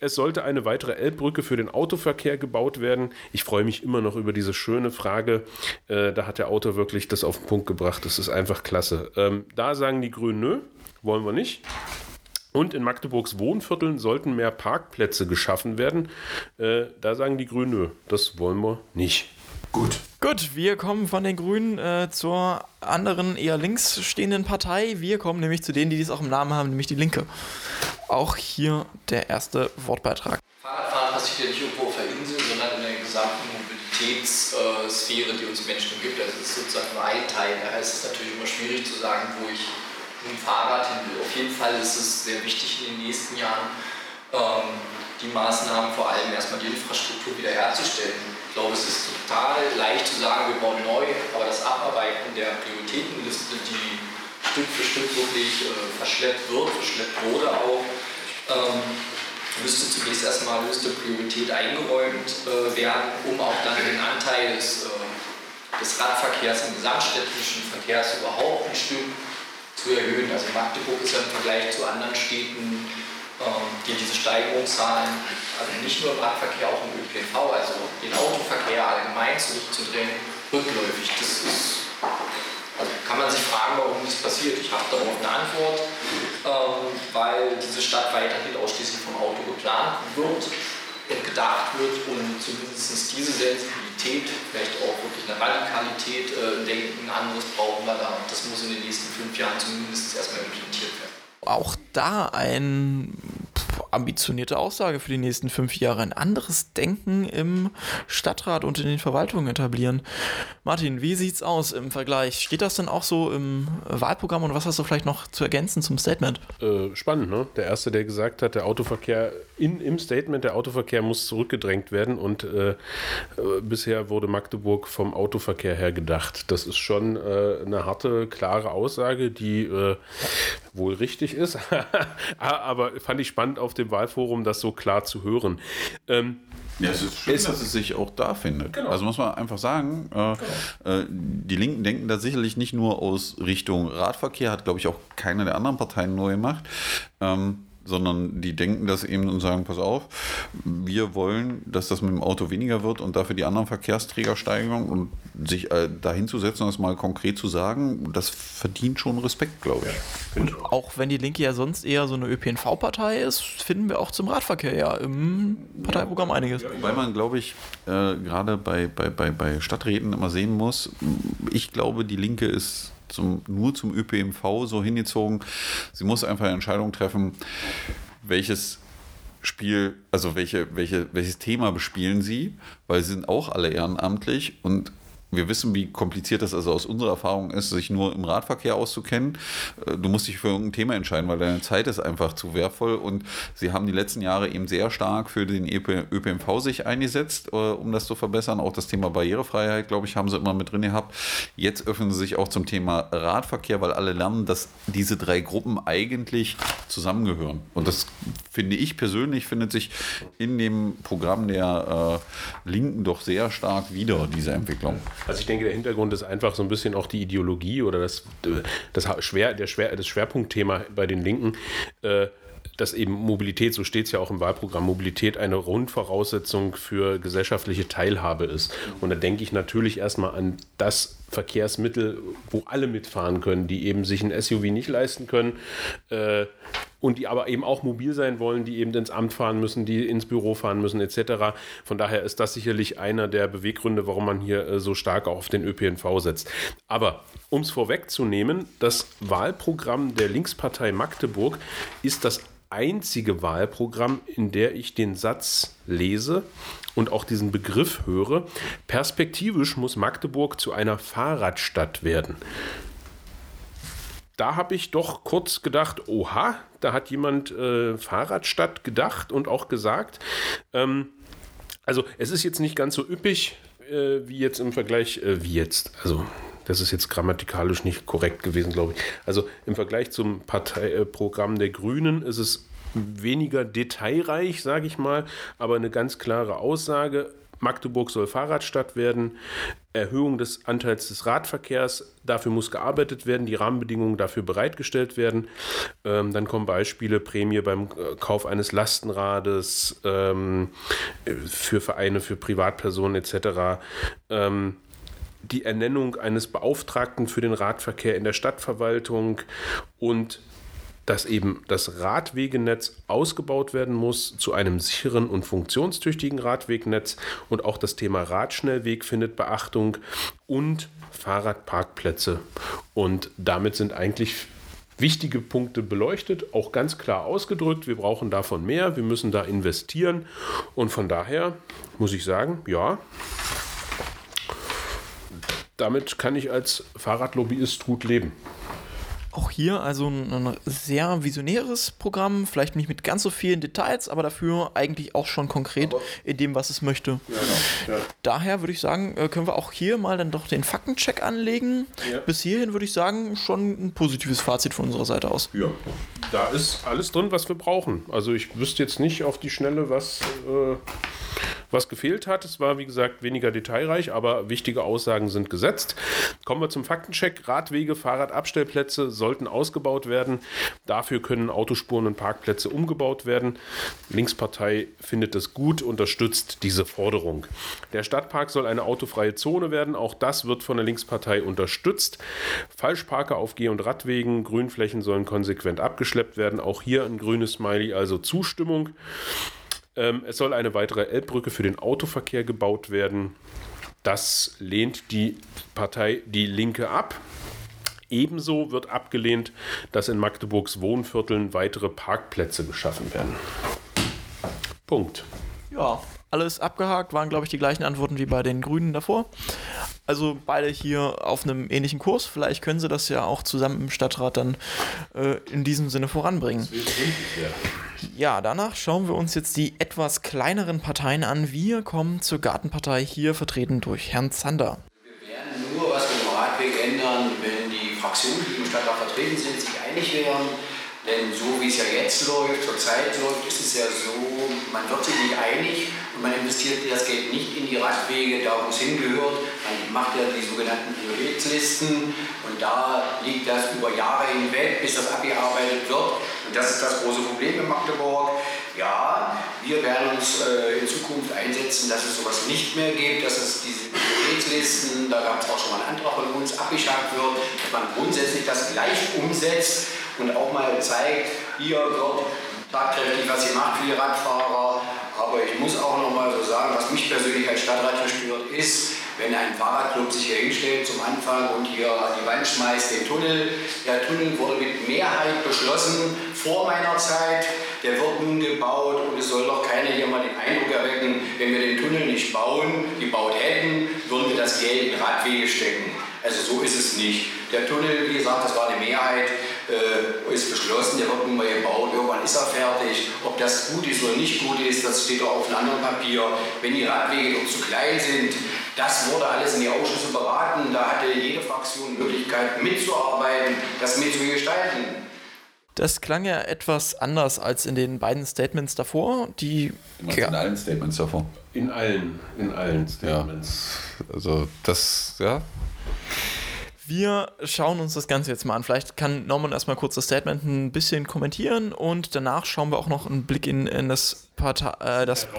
Es sollte eine weitere Elbbrücke für den Autoverkehr gebaut werden. Ich freue mich immer noch über diese schöne Frage. Äh, da hat der Autor wirklich das auf den Punkt gebracht. Das ist einfach klasse. Ähm, da sagen die Grünen, nö, wollen wir nicht. Und in Magdeburgs Wohnvierteln sollten mehr Parkplätze geschaffen werden. Äh, da sagen die Grünen, nö, das wollen wir nicht. Gut. Gut, wir kommen von den Grünen äh, zur anderen, eher links stehenden Partei. Wir kommen nämlich zu denen, die dies auch im Namen haben, nämlich die Linke. Auch hier der erste Wortbeitrag. Fahrradfahren passiert ja nicht irgendwo auf der Insel, sondern in der gesamten Mobilitätssphäre, die uns Menschen gibt. Also es ist sozusagen nur ein Teil. Daher ist es natürlich immer schwierig zu sagen, wo ich mit dem Fahrrad hin will. Auf jeden Fall ist es sehr wichtig in den nächsten Jahren, ähm, die Maßnahmen vor allem erstmal die Infrastruktur wiederherzustellen. Ich glaube, es ist total leicht zu sagen, wir bauen neu, aber das Abarbeiten der Prioritätenliste, die Stück für Stück wirklich äh, verschleppt wird, verschleppt wurde auch, ähm, müsste zunächst erstmal höchste Priorität eingeräumt äh, werden, um auch dann den Anteil des, äh, des Radverkehrs im gesamtstädtischen Verkehrs überhaupt ein Stück zu erhöhen. Also Magdeburg ist ja im Vergleich zu anderen Städten, ähm, die diese Steigerungszahlen, also nicht nur im Radverkehr, auch im ÖPNV, also den Autoverkehr allgemein zurückzudrängen, rückläufig. Das ist also kann man sich fragen, warum das passiert. Ich habe darauf eine Antwort, ähm, weil diese Stadt weiterhin ausschließlich vom Auto geplant wird und gedacht wird und zumindest diese Sensibilität, vielleicht auch wirklich eine Radikalität äh, Denken, anderes brauchen wir da. Das muss in den nächsten fünf Jahren zumindest erstmal implementiert werden. Auch da ein ambitionierte Aussage für die nächsten fünf Jahre. Ein anderes Denken im Stadtrat und in den Verwaltungen etablieren. Martin, wie sieht's aus im Vergleich? Steht das denn auch so im Wahlprogramm und was hast du vielleicht noch zu ergänzen zum Statement? Äh, spannend, ne? Der Erste, der gesagt hat, der Autoverkehr in, im Statement, der Autoverkehr muss zurückgedrängt werden und äh, äh, bisher wurde Magdeburg vom Autoverkehr her gedacht. Das ist schon äh, eine harte, klare Aussage, die äh, wohl richtig ist, aber fand ich spannend auf dem Wahlforum, das so klar zu hören. Ähm, ja, es ist schön, dass es sich auch da findet. Genau. Also muss man einfach sagen, äh, genau. äh, die Linken denken da sicherlich nicht nur aus Richtung Radverkehr, hat glaube ich auch keine der anderen Parteien neu gemacht. Ähm, sondern die denken das eben und sagen, pass auf, wir wollen, dass das mit dem Auto weniger wird und dafür die anderen Verkehrsträger steigern und sich äh, dahin zu setzen und das mal konkret zu sagen, das verdient schon Respekt, glaube ich. Und auch wenn die Linke ja sonst eher so eine ÖPNV-Partei ist, finden wir auch zum Radverkehr ja im Parteiprogramm einiges. Weil man, glaube ich, äh, gerade bei, bei, bei, bei Stadträten immer sehen muss, ich glaube, die Linke ist zum, nur zum ÖPNV so hingezogen. Sie muss einfach eine Entscheidung treffen, welches Spiel, also welche, welche, welches Thema bespielen sie, weil sie sind auch alle ehrenamtlich und wir wissen, wie kompliziert das also aus unserer Erfahrung ist, sich nur im Radverkehr auszukennen. Äh, du musst dich für irgendein Thema entscheiden, weil deine Zeit ist einfach zu wertvoll. Und sie haben die letzten Jahre eben sehr stark für den ÖPNV sich eingesetzt, äh, um das zu verbessern. Auch das Thema Barrierefreiheit, glaube ich, haben sie immer mit drin gehabt. Jetzt öffnen sie sich auch zum Thema Radverkehr, weil alle lernen, dass diese drei Gruppen eigentlich zusammengehören. Und das finde ich persönlich, findet sich in dem Programm der äh, Linken doch sehr stark wieder, diese Entwicklung. Also ich denke, der Hintergrund ist einfach so ein bisschen auch die Ideologie oder das, das, Schwer, der Schwer, das Schwerpunktthema bei den Linken. Äh, dass eben Mobilität, so steht es ja auch im Wahlprogramm, Mobilität eine Grundvoraussetzung für gesellschaftliche Teilhabe ist. Und da denke ich natürlich erstmal an das Verkehrsmittel, wo alle mitfahren können, die eben sich ein SUV nicht leisten können äh, und die aber eben auch mobil sein wollen, die eben ins Amt fahren müssen, die ins Büro fahren müssen etc. Von daher ist das sicherlich einer der Beweggründe, warum man hier äh, so stark auf den ÖPNV setzt. Aber um es vorwegzunehmen, das Wahlprogramm der Linkspartei Magdeburg ist das einzige Wahlprogramm, in der ich den Satz lese und auch diesen Begriff höre, perspektivisch muss Magdeburg zu einer Fahrradstadt werden. Da habe ich doch kurz gedacht, oha, da hat jemand äh, Fahrradstadt gedacht und auch gesagt. Ähm, also es ist jetzt nicht ganz so üppig äh, wie jetzt im Vergleich, äh, wie jetzt, also das ist jetzt grammatikalisch nicht korrekt gewesen, glaube ich. Also im Vergleich zum Parteiprogramm der Grünen ist es weniger detailreich, sage ich mal, aber eine ganz klare Aussage. Magdeburg soll Fahrradstadt werden. Erhöhung des Anteils des Radverkehrs, dafür muss gearbeitet werden, die Rahmenbedingungen dafür bereitgestellt werden. Ähm, dann kommen Beispiele, Prämie beim äh, Kauf eines Lastenrades ähm, für Vereine, für Privatpersonen etc. Ähm, die Ernennung eines Beauftragten für den Radverkehr in der Stadtverwaltung und dass eben das Radwegenetz ausgebaut werden muss zu einem sicheren und funktionstüchtigen Radwegnetz und auch das Thema Radschnellweg findet Beachtung und Fahrradparkplätze. Und damit sind eigentlich wichtige Punkte beleuchtet, auch ganz klar ausgedrückt. Wir brauchen davon mehr, wir müssen da investieren. Und von daher muss ich sagen, ja, damit kann ich als Fahrradlobbyist gut leben. Auch hier also ein, ein, sehr visionäres Programm, vielleicht nicht mit ganz so vielen Details, aber dafür eigentlich auch schon konkret aber in dem, was es möchte. Ja, genau. ja. Daher würde ich sagen, äh, können wir auch hier mal dann doch den Faktencheck anlegen. Ja. Bis hierhin würde ich sagen, schon ein positives Fazit von unserer Seite aus. Ja, da ist alles drin, was wir brauchen. Also ich wüsste jetzt nicht auf die Schnelle, was... Äh was gefehlt hat, es war wie gesagt weniger detailreich, aber wichtige Aussagen sind gesetzt. Kommen wir zum Faktencheck. Radwege, Fahrradabstellplätze sollten ausgebaut werden. Dafür können Autospuren und Parkplätze umgebaut werden. Linkspartei findet das gut, unterstützt diese Forderung. Der Stadtpark soll eine autofreie Zone werden. Auch das wird von der Linkspartei unterstützt. Falschparker auf Geh- und Radwegen, Grünflächen sollen konsequent abgeschleppt werden. Auch hier ein grünes Smiley, also Zustimmung. Ähm, es soll eine weitere Elbbrücke für den Autoverkehr gebaut werden. Das lehnt die Partei Die Linke ab. Ebenso wird abgelehnt, dass in Magdeburgs Wohnvierteln weitere Parkplätze geschaffen werden. Punkt. Ja, alles abgehakt, waren glaube ich die gleichen Antworten wie bei den Grünen davor. Also beide hier auf einem ähnlichen Kurs. Vielleicht können sie das ja auch zusammen im Stadtrat dann äh, in diesem Sinne voranbringen. Ja, danach schauen wir uns jetzt die etwas kleineren Parteien an. Wir kommen zur Gartenpartei, hier vertreten durch Herrn Zander. Wir werden nur was mit dem Radweg ändern, wenn die Fraktionen, die im Stadtrat vertreten sind, sich einig wären. Denn so wie es ja jetzt läuft, zurzeit läuft, ist es ja so, man wird sich nicht einig und man investiert das Geld nicht in die Radwege, da wo es hingehört. Man macht ja die sogenannten Prioritätslisten und da liegt das über Jahre hinweg, bis das abgearbeitet wird. Und das ist das große Problem in Magdeburg. Ja, wir werden uns äh, in Zukunft einsetzen, dass es sowas nicht mehr gibt, dass es diese Prioritätslisten, da gab es auch schon mal einen Antrag von uns, abgeschafft wird, dass man grundsätzlich das gleich umsetzt und auch mal zeigt, hier wird tatkräftig was gemacht für die Radfahrer. Aber ich muss auch noch mal so sagen, was mich persönlich als Stadtrat stört, ist, wenn ein Fahrradclub sich hier hinstellt zum Anfang und hier an die Wand schmeißt den Tunnel. Der Tunnel wurde mit Mehrheit beschlossen vor meiner Zeit. Der wird nun gebaut und es soll doch keiner hier mal den Eindruck erwecken, wenn wir den Tunnel nicht bauen, gebaut hätten, würden wir das Geld in Radwege stecken. Also so ist es nicht. Der Tunnel, wie gesagt, das war eine Mehrheit, äh, ist beschlossen, der wird nun mal gebaut, irgendwann ist er fertig. Ob das gut ist oder nicht gut ist, das steht auch auf einem anderen Papier. Wenn die Radwege noch zu klein sind, das wurde alles in die Ausschüsse beraten. Da hatte jede Fraktion Möglichkeit mitzuarbeiten, das mitzugestalten. Das klang ja etwas anders als in den beiden Statements davor. Die in allen Statements davor. In allen, in allen Statements. Ja. Also das, ja, wir schauen uns das Ganze jetzt mal an. Vielleicht kann Norman erstmal kurz das Statement ein bisschen kommentieren und danach schauen wir auch noch einen Blick in, in das, Partei, äh, das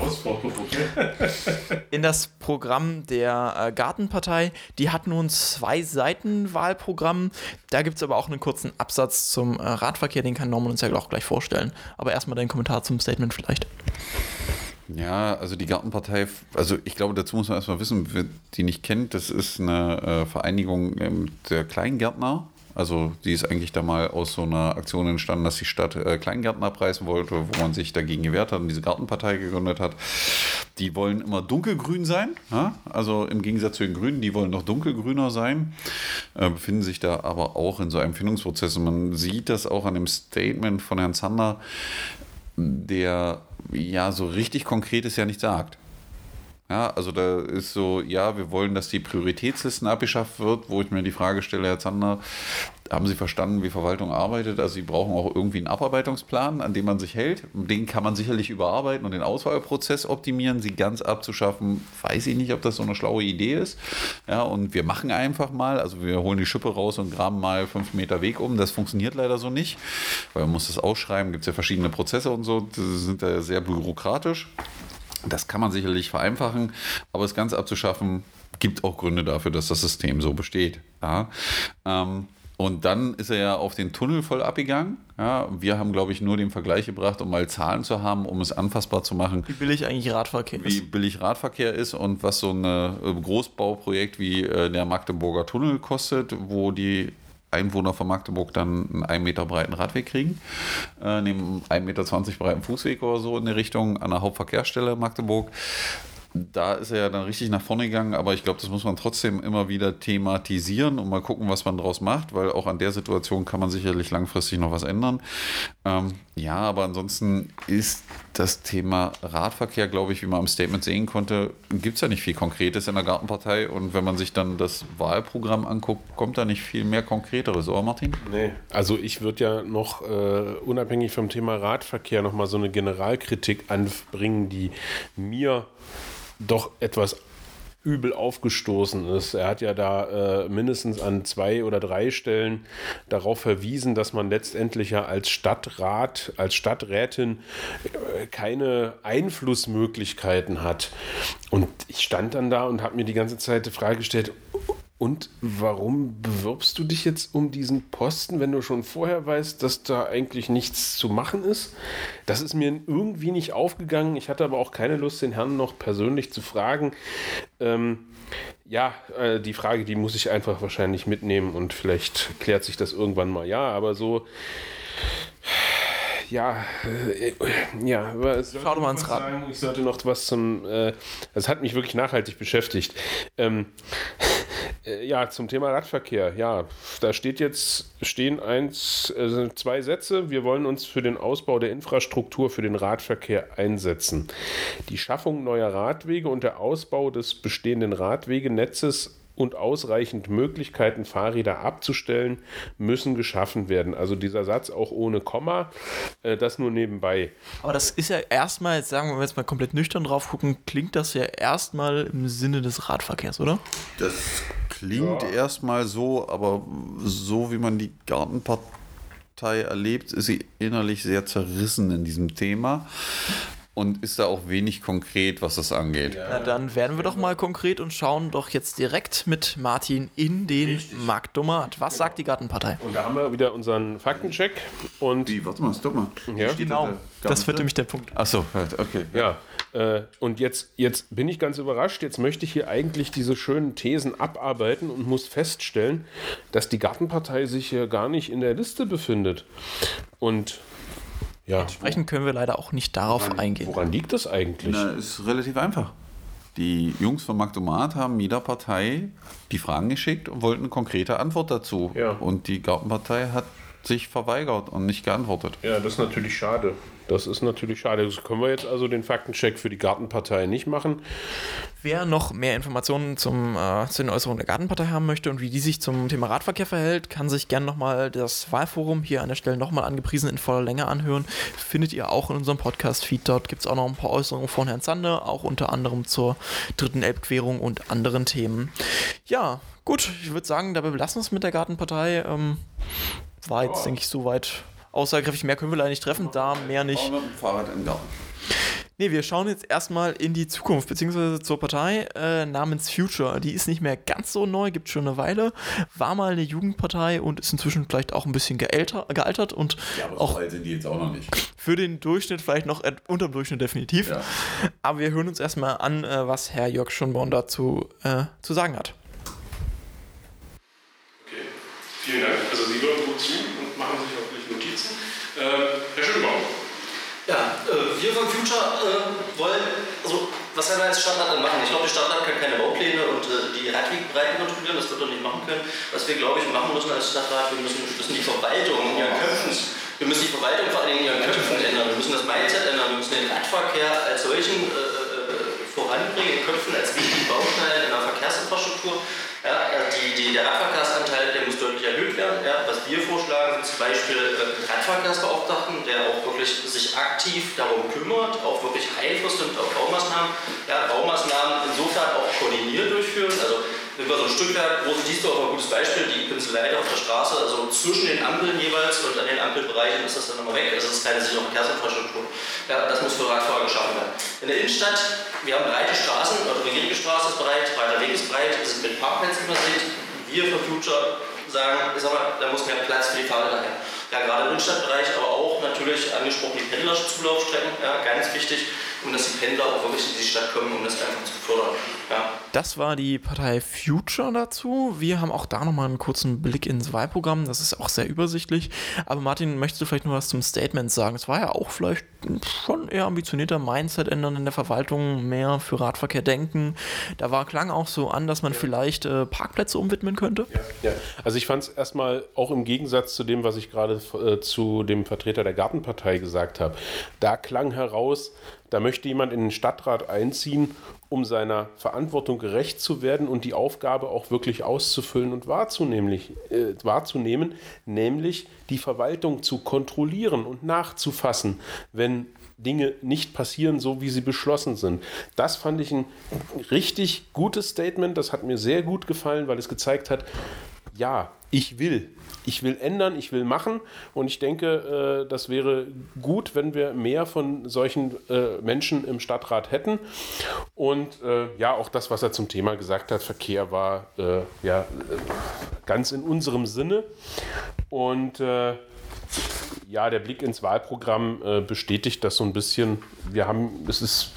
in das Programm der äh, Gartenpartei. Die hat nun zwei Seiten Wahlprogramm. Da gibt es aber auch einen kurzen Absatz zum äh, Radverkehr, den kann Norman uns ja auch gleich vorstellen. Aber erstmal dein Kommentar zum Statement vielleicht. Ja, also die Gartenpartei, also ich glaube, dazu muss man erstmal wissen, wer die nicht kennt, das ist eine äh, Vereinigung ähm, der Kleingärtner. Also die ist eigentlich da mal aus so einer Aktion entstanden, dass die Stadt äh, Kleingärtner preisen wollte, wo man sich dagegen gewehrt hat und diese Gartenpartei gegründet hat. Die wollen immer dunkelgrün sein, ja? also im Gegensatz zu den Grünen, die wollen noch dunkelgrüner sein, äh, befinden sich da aber auch in so einem Findungsprozess. Und man sieht das auch an dem Statement von Herrn Zander, der ja so richtig Konkretes ja nicht sagt. Ja, also da ist so, ja, wir wollen, dass die Prioritätslisten abgeschafft wird, wo ich mir die Frage stelle, Herr Zander, haben Sie verstanden, wie Verwaltung arbeitet? Also Sie brauchen auch irgendwie einen Abarbeitungsplan, an dem man sich hält. Den kann man sicherlich überarbeiten und den Auswahlprozess optimieren. Sie ganz abzuschaffen, weiß ich nicht, ob das so eine schlaue Idee ist. Ja, und wir machen einfach mal, also wir holen die Schippe raus und graben mal fünf Meter Weg um. Das funktioniert leider so nicht, weil man muss das ausschreiben, gibt es ja verschiedene Prozesse und so, die sind da sehr bürokratisch. Das kann man sicherlich vereinfachen, aber es ganz abzuschaffen, gibt auch Gründe dafür, dass das System so besteht. Ja? Ähm, und dann ist er ja auf den Tunnel voll abgegangen. Ja, wir haben, glaube ich, nur den Vergleich gebracht, um mal Zahlen zu haben, um es anfassbar zu machen. Wie billig eigentlich Radverkehr ist. Wie billig Radverkehr ist und was so ein äh, Großbauprojekt wie äh, der Magdeburger Tunnel kostet, wo die Einwohner von Magdeburg dann einen 1 Meter breiten Radweg kriegen, äh, neben 1,20 Meter breiten Fußweg oder so in die Richtung an der Hauptverkehrsstelle Magdeburg da ist er ja dann richtig nach vorne gegangen, aber ich glaube, das muss man trotzdem immer wieder thematisieren und mal gucken, was man daraus macht, weil auch an der Situation kann man sicherlich langfristig noch was ändern. Ähm, ja, aber ansonsten ist das Thema Radverkehr, glaube ich, wie man am Statement sehen konnte, gibt es ja nicht viel Konkretes in der Gartenpartei und wenn man sich dann das Wahlprogramm anguckt, kommt da nicht viel mehr Konkreteres, oder Martin? Nee, also ich würde ja noch äh, unabhängig vom Thema Radverkehr nochmal so eine Generalkritik anbringen, die mir doch etwas übel aufgestoßen ist. Er hat ja da äh, mindestens an zwei oder drei Stellen darauf verwiesen, dass man letztendlich ja als Stadtrat, als Stadträtin äh, keine Einflussmöglichkeiten hat. Und ich stand dann da und habe mir die ganze Zeit die Frage gestellt, und warum bewirbst du dich jetzt um diesen Posten, wenn du schon vorher weißt, dass da eigentlich nichts zu machen ist? Das ist mir irgendwie nicht aufgegangen. Ich hatte aber auch keine Lust, den Herrn noch persönlich zu fragen. Ähm, ja, äh, die Frage, die muss ich einfach wahrscheinlich mitnehmen und vielleicht klärt sich das irgendwann mal. Ja, aber so ja, äh, ja, es Schau doch mal ins Rad. sagen, Ich sollte noch was zum, äh, das hat mich wirklich nachhaltig beschäftigt. Ähm, äh, ja, zum Thema Radverkehr. Ja, da steht jetzt, stehen eins, äh, zwei Sätze. Wir wollen uns für den Ausbau der Infrastruktur für den Radverkehr einsetzen. Die Schaffung neuer Radwege und der Ausbau des bestehenden Radwegenetzes und ausreichend Möglichkeiten, Fahrräder abzustellen, müssen geschaffen werden. Also dieser Satz auch ohne Komma, äh, das nur nebenbei. Aber das ist ja erstmal, jetzt sagen wir jetzt mal komplett nüchtern drauf gucken, klingt das ja erstmal im Sinne des Radverkehrs, oder? Das klingt erstmal so, aber so wie man die Gartenpartei erlebt, ist sie innerlich sehr zerrissen in diesem Thema und ist da auch wenig konkret, was das angeht. Na, dann werden wir doch mal konkret und schauen doch jetzt direkt mit Martin in den Marktdomat. Was sagt die Gartenpartei? Und da haben wir wieder unseren Faktencheck und Wie, warte mal, stopp mal. ja, Genau, das wird nämlich der Punkt. Achso, okay. ja. Äh, und jetzt, jetzt bin ich ganz überrascht. Jetzt möchte ich hier eigentlich diese schönen Thesen abarbeiten und muss feststellen, dass die Gartenpartei sich hier gar nicht in der Liste befindet. Und ja, Entsprechend können wir leider auch nicht darauf eingehen. woran liegt das eigentlich? Na, ist relativ einfach. Die Jungs von Magdomat haben jeder Partei die Fragen geschickt und wollten eine konkrete Antwort dazu. Ja. Und die Gartenpartei hat sich verweigert und nicht geantwortet. Ja, das ist natürlich schade. Das ist natürlich schade. Das können wir jetzt also den Faktencheck für die Gartenpartei nicht machen. Wer noch mehr Informationen zum, äh, zu den Äußerungen der Gartenpartei haben möchte und wie die sich zum Thema Radverkehr verhält, kann sich gerne nochmal das Wahlforum hier an der Stelle nochmal angepriesen in voller Länge anhören. Findet ihr auch in unserem Podcast-Feed. Dort gibt es auch noch ein paar Äußerungen von Herrn Zander, auch unter anderem zur dritten Elbquerung und anderen Themen. Ja, gut, ich würde sagen, dabei belassen wir es mit der Gartenpartei. Ähm, war jetzt, denke ich, soweit aussagekräftig. Mehr können wir leider nicht treffen, da mehr nicht. mit dem Fahrrad im Garten. Nee, wir schauen jetzt erstmal in die Zukunft, beziehungsweise zur Partei äh, namens Future. Die ist nicht mehr ganz so neu, gibt schon eine Weile, war mal eine Jugendpartei und ist inzwischen vielleicht auch ein bisschen geälter, gealtert und Ja, aber auch so alt sind die jetzt auch noch nicht. für den Durchschnitt vielleicht noch äh, unterm Durchschnitt definitiv. Ja. Aber wir hören uns erstmal an, äh, was Herr Jörg Schonborn dazu äh, zu sagen hat. Okay, vielen Dank. Also Sie hören gut zu und machen sich. Ähm, Herr Schönbaum. Ja, äh, wir von Future äh, wollen, also was werden wir als Stadtrat dann machen? Ich glaube, die Stadtrat kann keine Baupläne und äh, die Radwegbreiten kontrollieren, das wird er nicht machen können. Was wir, glaube ich, machen müssen als Stadtrat, wir müssen, müssen die Verwaltung in ihren Köpfen, wir müssen die Verwaltung vor allem in ihren Köpfen ändern, wir müssen das Mindset ändern, wir müssen den Radverkehr als solchen äh, äh, voranbringen, in Köpfen als wichtigen Baustein in der Verkehrsinfrastruktur. Ja, die, die, der Radverkehrsanteil, der muss deutlich erhöht werden. Ja, was wir vorschlagen, zum Beispiel äh, einen Radverkehrsbeauftragten, der auch wirklich sich aktiv darum kümmert, auch wirklich Einfluss nimmt auf Baumaßnahmen. Ja, Baumaßnahmen insofern auch koordiniert durchführen. Also wenn wir so ein Stückwerk, Rose Diesdorf ein gutes Beispiel, die Pinselleiter auf der Straße, also zwischen den Ampeln jeweils und an den Ampelbereichen ist das dann immer weg. Also das ist keine sichere Verkehrsinfrastruktur. Ja, das muss für Radfahrer geschaffen werden. In der Innenstadt, wir haben breite Straßen, regierige Straße ist breit, breiter Weg ist breit, sind mit Parkplätzen übersät. Wir von Future sagen, sag mal, da muss mehr Platz für die Fahrräder her. Ja, gerade im Innenstadtbereich, aber auch natürlich angesprochen die Pendlerzulaufstrecken, ja, ganz wichtig, um dass die Pendler auch wirklich in die Stadt kommen, um das einfach zu fördern. Ja. Das war die Partei Future dazu. Wir haben auch da nochmal einen kurzen Blick ins Wahlprogramm. Das ist auch sehr übersichtlich. Aber Martin, möchtest du vielleicht noch was zum Statement sagen? Es war ja auch vielleicht schon eher ambitionierter Mindset ändern in der Verwaltung, mehr für Radverkehr denken. Da war, klang auch so an, dass man vielleicht äh, Parkplätze umwidmen könnte. Ja, also ich fand es erstmal auch im Gegensatz zu dem, was ich gerade äh, zu dem Vertreter der Gartenpartei gesagt habe. Da klang heraus, da möchte jemand in den Stadtrat einziehen, um seiner Verantwortung gerecht zu werden und die Aufgabe auch wirklich auszufüllen und wahrzunehmen, äh, wahrzunehmen nämlich die Verwaltung zu kontrollieren und nachzufassen, wenn Dinge nicht passieren, so wie sie beschlossen sind. Das fand ich ein richtig gutes Statement. Das hat mir sehr gut gefallen, weil es gezeigt hat, ja, ich will. Ich will ändern, ich will machen und ich denke, äh, das wäre gut, wenn wir mehr von solchen äh, Menschen im Stadtrat hätten. Und äh, ja, auch das, was er zum Thema gesagt hat, Verkehr war ja ganz in unserem Sinne. Und ja, der Blick ins Wahlprogramm äh, bestätigt das so ein bisschen. Wir haben, es ist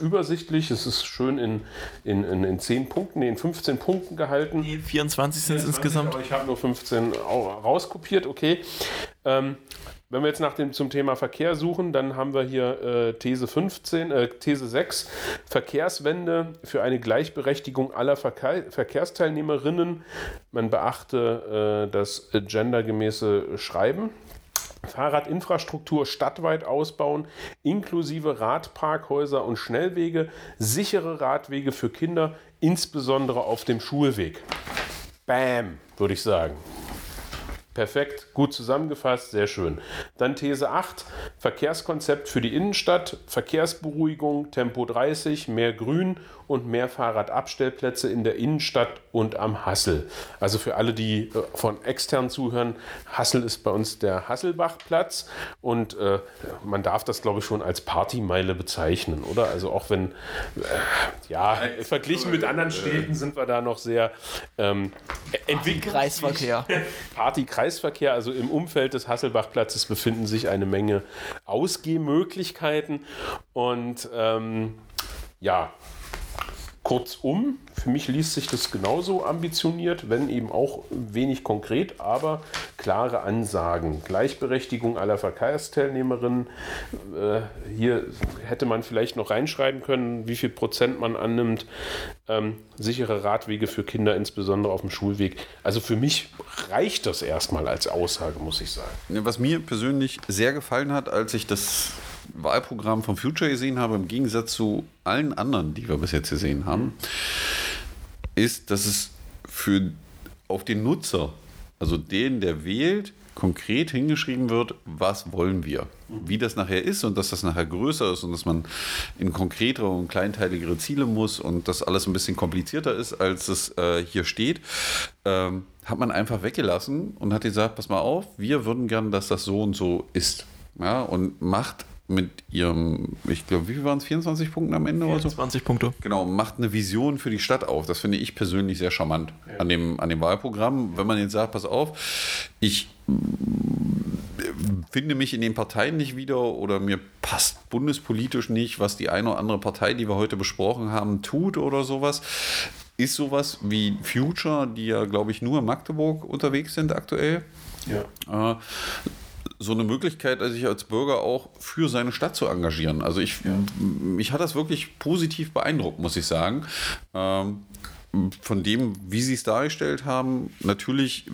übersichtlich, es ist schön in, in, in, in 10 Punkten, nee, in 15 Punkten gehalten. Die 24 sind es insgesamt. Ich habe nur 15 au- rauskopiert, okay. Ähm, wenn wir jetzt nach dem, zum Thema Verkehr suchen, dann haben wir hier äh, These 15, äh, These 6, Verkehrswende für eine Gleichberechtigung aller Verkehr, Verkehrsteilnehmerinnen. Man beachte äh, das gendergemäße Schreiben. Fahrradinfrastruktur stadtweit ausbauen, inklusive Radparkhäuser und Schnellwege, sichere Radwege für Kinder, insbesondere auf dem Schulweg. Bam, würde ich sagen. Perfekt, gut zusammengefasst, sehr schön. Dann These 8, Verkehrskonzept für die Innenstadt, Verkehrsberuhigung, Tempo 30, mehr Grün und mehr Fahrradabstellplätze in der Innenstadt und am Hassel. Also für alle, die äh, von extern zuhören, Hassel ist bei uns der Hasselbachplatz. Und äh, man darf das, glaube ich, schon als Partymeile bezeichnen, oder? Also auch wenn, äh, ja, verglichen mit anderen Städten sind wir da noch sehr ähm, Kreisverkehr. Party-Kreisverkehr, also im Umfeld des Hasselbachplatzes befinden sich eine Menge Ausgehmöglichkeiten. Und ähm, ja, Kurzum, für mich liest sich das genauso ambitioniert, wenn eben auch wenig konkret, aber klare Ansagen. Gleichberechtigung aller Verkehrsteilnehmerinnen. Äh, hier hätte man vielleicht noch reinschreiben können, wie viel Prozent man annimmt. Ähm, sichere Radwege für Kinder, insbesondere auf dem Schulweg. Also für mich reicht das erstmal als Aussage, muss ich sagen. Was mir persönlich sehr gefallen hat, als ich das Wahlprogramm von Future gesehen habe, im Gegensatz zu allen anderen, die wir bis jetzt gesehen haben, ist, dass es für auf den Nutzer, also den, der wählt, konkret hingeschrieben wird, was wollen wir. Wie das nachher ist und dass das nachher größer ist und dass man in konkretere und kleinteiligere Ziele muss und das alles ein bisschen komplizierter ist, als es äh, hier steht, ähm, hat man einfach weggelassen und hat gesagt, pass mal auf, wir würden gerne, dass das so und so ist. Ja, und macht mit ihrem, ich glaube, wie viel waren es? 24 Punkten am Ende 24 oder so? Punkte. Genau, macht eine Vision für die Stadt auf. Das finde ich persönlich sehr charmant ja. an, dem, an dem Wahlprogramm. Wenn man jetzt sagt, pass auf, ich finde mich in den Parteien nicht wieder oder mir passt bundespolitisch nicht, was die eine oder andere Partei, die wir heute besprochen haben, tut oder sowas. Ist sowas wie Future, die ja, glaube ich, nur in Magdeburg unterwegs sind aktuell. Ja. Äh, so eine Möglichkeit, sich als Bürger auch für seine Stadt zu engagieren. Also ich, ja. mich hat das wirklich positiv beeindruckt, muss ich sagen. Ähm, von dem, wie sie es dargestellt haben, natürlich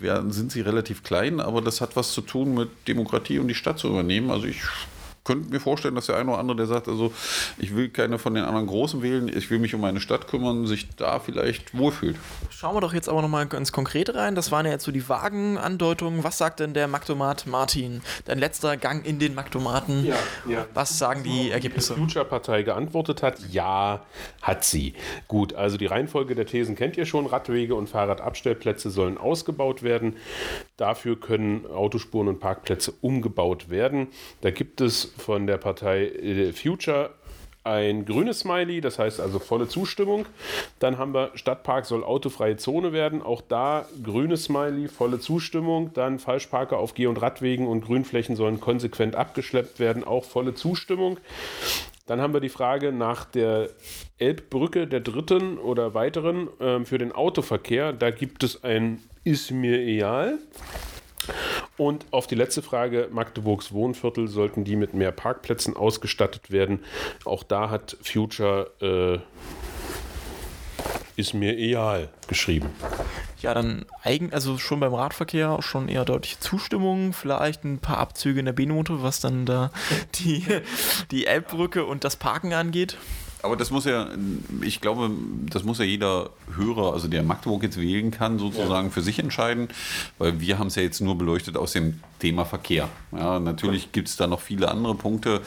werden, sind sie relativ klein, aber das hat was zu tun mit Demokratie und die Stadt zu übernehmen. Also ich könnte mir vorstellen, dass der eine oder andere, der sagt, also ich will keine von den anderen Großen wählen, ich will mich um meine Stadt kümmern, sich da vielleicht wohlfühlt. Schauen wir doch jetzt aber nochmal ins Konkrete rein. Das waren ja jetzt so die vagen Andeutungen. Was sagt denn der Maktomat Martin? Dein letzter Gang in den Maktomaten. Ja, ja. Was sagen die Ergebnisse? Die Future-Partei geantwortet hat, ja, hat sie. Gut, also die Reihenfolge der Thesen kennt ihr schon. Radwege und Fahrradabstellplätze sollen ausgebaut werden. Dafür können Autospuren und Parkplätze umgebaut werden. Da gibt es von der Partei äh, Future ein grünes Smiley, das heißt also volle Zustimmung. Dann haben wir Stadtpark soll autofreie Zone werden, auch da grünes Smiley, volle Zustimmung. Dann Falschparker auf Geh- und Radwegen und Grünflächen sollen konsequent abgeschleppt werden, auch volle Zustimmung. Dann haben wir die Frage nach der Elbbrücke der dritten oder weiteren äh, für den Autoverkehr. Da gibt es ein Ist mir egal. Und auf die letzte Frage, Magdeburgs Wohnviertel, sollten die mit mehr Parkplätzen ausgestattet werden? Auch da hat Future äh, ist mir egal geschrieben. Ja, dann eigen, also schon beim Radverkehr schon eher deutliche Zustimmung, vielleicht ein paar Abzüge in der B-Note, was dann da die, die Elbbrücke und das Parken angeht. Aber das muss ja, ich glaube, das muss ja jeder Hörer, also der Magdeburg jetzt wählen kann, sozusagen ja. für sich entscheiden, weil wir haben es ja jetzt nur beleuchtet aus dem Thema Verkehr. Ja, natürlich gibt es da noch viele andere Punkte,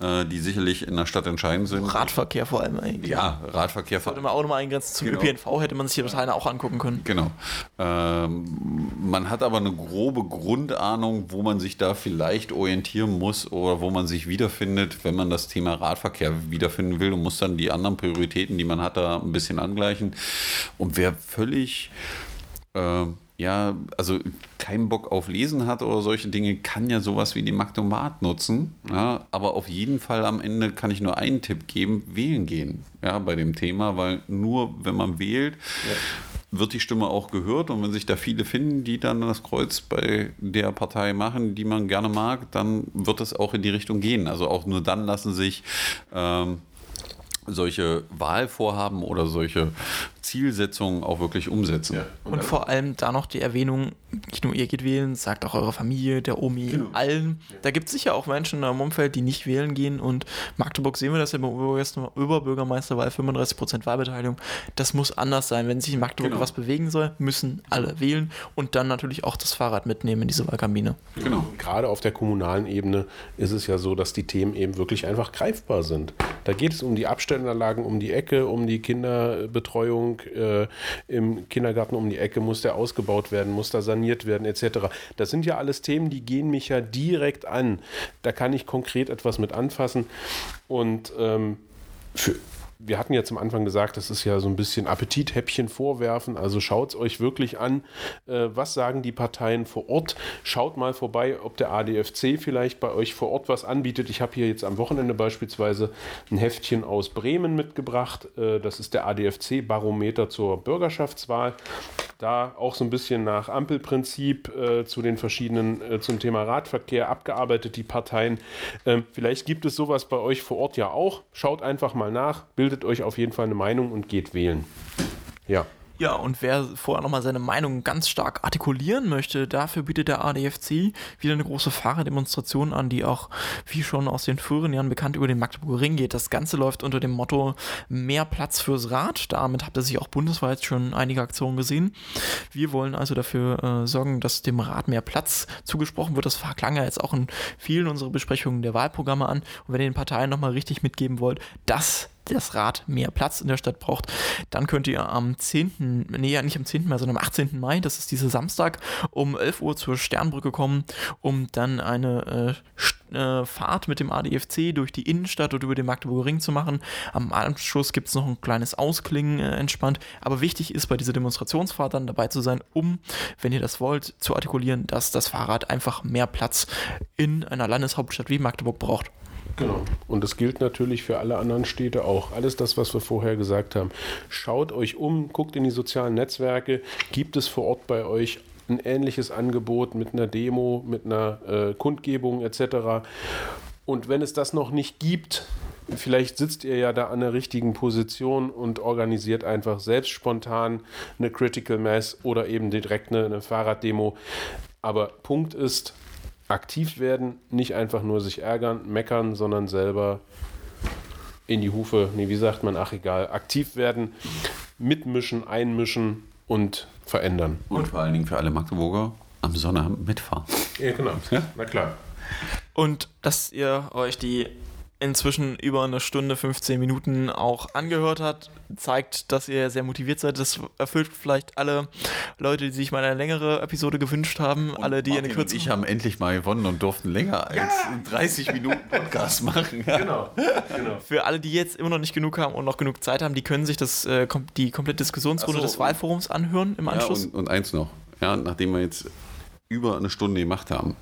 äh, die sicherlich in der Stadt entscheidend sind. Radverkehr vor allem eigentlich. Ja, Radverkehr. Sollte man auch nochmal eingrenzen. Zum genau. ÖPNV hätte man sich die Parteien auch angucken können. Genau. Ähm, man hat aber eine grobe Grundahnung, wo man sich da vielleicht orientieren muss oder wo man sich wiederfindet, wenn man das Thema Radverkehr wiederfinden will und muss dann die anderen Prioritäten, die man hat, da ein bisschen angleichen. Und wer völlig äh, ja, also keinen Bock auf Lesen hat oder solche Dinge, kann ja sowas wie den Magnomat nutzen. Ja, aber auf jeden Fall am Ende kann ich nur einen Tipp geben, wählen gehen ja, bei dem Thema, weil nur wenn man wählt, ja wird die Stimme auch gehört und wenn sich da viele finden, die dann das Kreuz bei der Partei machen, die man gerne mag, dann wird es auch in die Richtung gehen. Also auch nur dann lassen sich ähm, solche Wahlvorhaben oder solche Zielsetzungen auch wirklich umsetzen. Und vor allem da noch die Erwähnung, nicht nur ihr geht wählen, sagt auch eure Familie, der Omi, allen. Da gibt es sicher auch Menschen im Umfeld, die nicht wählen gehen. Und Magdeburg sehen wir das ja beim Oberbürgermeisterwahl, 35% Wahlbeteiligung. Das muss anders sein. Wenn sich in Magdeburg Genau. was bewegen soll, müssen alle wählen und dann natürlich auch das Fahrrad mitnehmen in diese Wahlkabine. Genau. Gerade auf der kommunalen Ebene ist es ja so, dass die Themen eben wirklich einfach greifbar sind. Da geht es um die Abstellanlagen um die Ecke, um die Kinderbetreuung äh, im Kindergarten um die Ecke, muss der ausgebaut werden, muss da saniert werden etc. Das sind ja alles Themen, die gehen mich ja direkt an. Da kann ich konkret etwas mit anfassen und ähm, für, wir hatten ja zum Anfang gesagt, das ist ja so ein bisschen Appetithäppchen vorwerfen. Also schaut es euch wirklich an, äh, was sagen die Parteien vor Ort. Schaut mal vorbei, ob der ADFC vielleicht bei euch vor Ort was anbietet. Ich habe hier jetzt am Wochenende beispielsweise ein Heftchen aus Bremen mitgebracht. Äh, das ist der ADFC-Barometer zur Bürgerschaftswahl. Da auch so ein bisschen nach Ampelprinzip äh, zu den verschiedenen, äh, zum Thema Radverkehr abgearbeitet, die Parteien. Ähm, vielleicht gibt es sowas bei euch vor Ort ja auch. Schaut einfach mal nach, bildet euch auf jeden Fall eine Meinung und geht wählen. Ja. Ja, und wer vorher nochmal seine Meinung ganz stark artikulieren möchte, dafür bietet der ADFC wieder eine große Fahrerdemonstration an, die auch, wie schon aus den früheren Jahren bekannt, über den Magdeburger Ring geht. Das Ganze läuft unter dem Motto Mehr Platz fürs Rad. Damit habt ihr sich auch bundesweit schon einige Aktionen gesehen. Wir wollen also dafür äh, sorgen, dass dem Rad mehr Platz zugesprochen wird. Das klang ja jetzt auch in vielen unserer Besprechungen der Wahlprogramme an. Und wenn ihr den Parteien nochmal richtig mitgeben wollt, dass das Rad mehr Platz in der Stadt braucht, dann könnt ihr am 10., nee, nicht am 10. Mai, sondern am 18. Mai, das ist dieser Samstag, um 11 Uhr zur Sternbrücke kommen, um dann eine äh, äh, Fahrt mit dem ADFC durch die Innenstadt und über den Magdeburger Ring zu machen. Am Anschluss gibt es noch ein kleines Ausklingen äh, entspannt, aber wichtig ist bei dieser Demonstrationsfahrt dann dabei zu sein, um, wenn ihr das wollt, zu artikulieren, dass das Fahrrad einfach mehr Platz in einer Landeshauptstadt wie Magdeburg braucht. Genau. Und das gilt natürlich für alle anderen Städte auch. Alles das, was wir vorher gesagt haben. Schaut euch um, guckt in die sozialen Netzwerke. Gibt es vor Ort bei euch ein ähnliches Angebot mit einer Demo, mit einer äh, Kundgebung etc.? Und wenn es das noch nicht gibt, vielleicht sitzt ihr ja da an der richtigen Position und organisiert einfach selbst spontan eine Critical Mass oder eben direkt eine, eine Fahrraddemo. Aber Punkt ist, aktiv werden, nicht einfach nur sich ärgern, meckern, sondern selber in die Hufe, nee, wie sagt man, ach egal, aktiv werden, mitmischen, einmischen und verändern. Und vor allen Dingen für alle Magdeburger am Sonnabend mitfahren. Ja, genau. Na klar. Und dass ihr euch die inzwischen über eine Stunde, 15 Minuten auch angehört hat, zeigt, dass ihr sehr motiviert seid. Das erfüllt vielleicht alle Leute, die sich mal eine längere Episode gewünscht haben, alle, die eine Martin und kürzere. ich haben endlich mal gewonnen und durften länger als 30 Minuten Podcast machen. Ja. Genau. genau. Für alle, die jetzt immer noch nicht genug haben und noch genug Zeit haben, die können sich das, äh, kom die komplette Diskussionsrunde so, des Wahlforums anhören im Ja, Anschluss. und, und eins noch. Ja, nachdem wir jetzt über eine Stunde gemacht haben,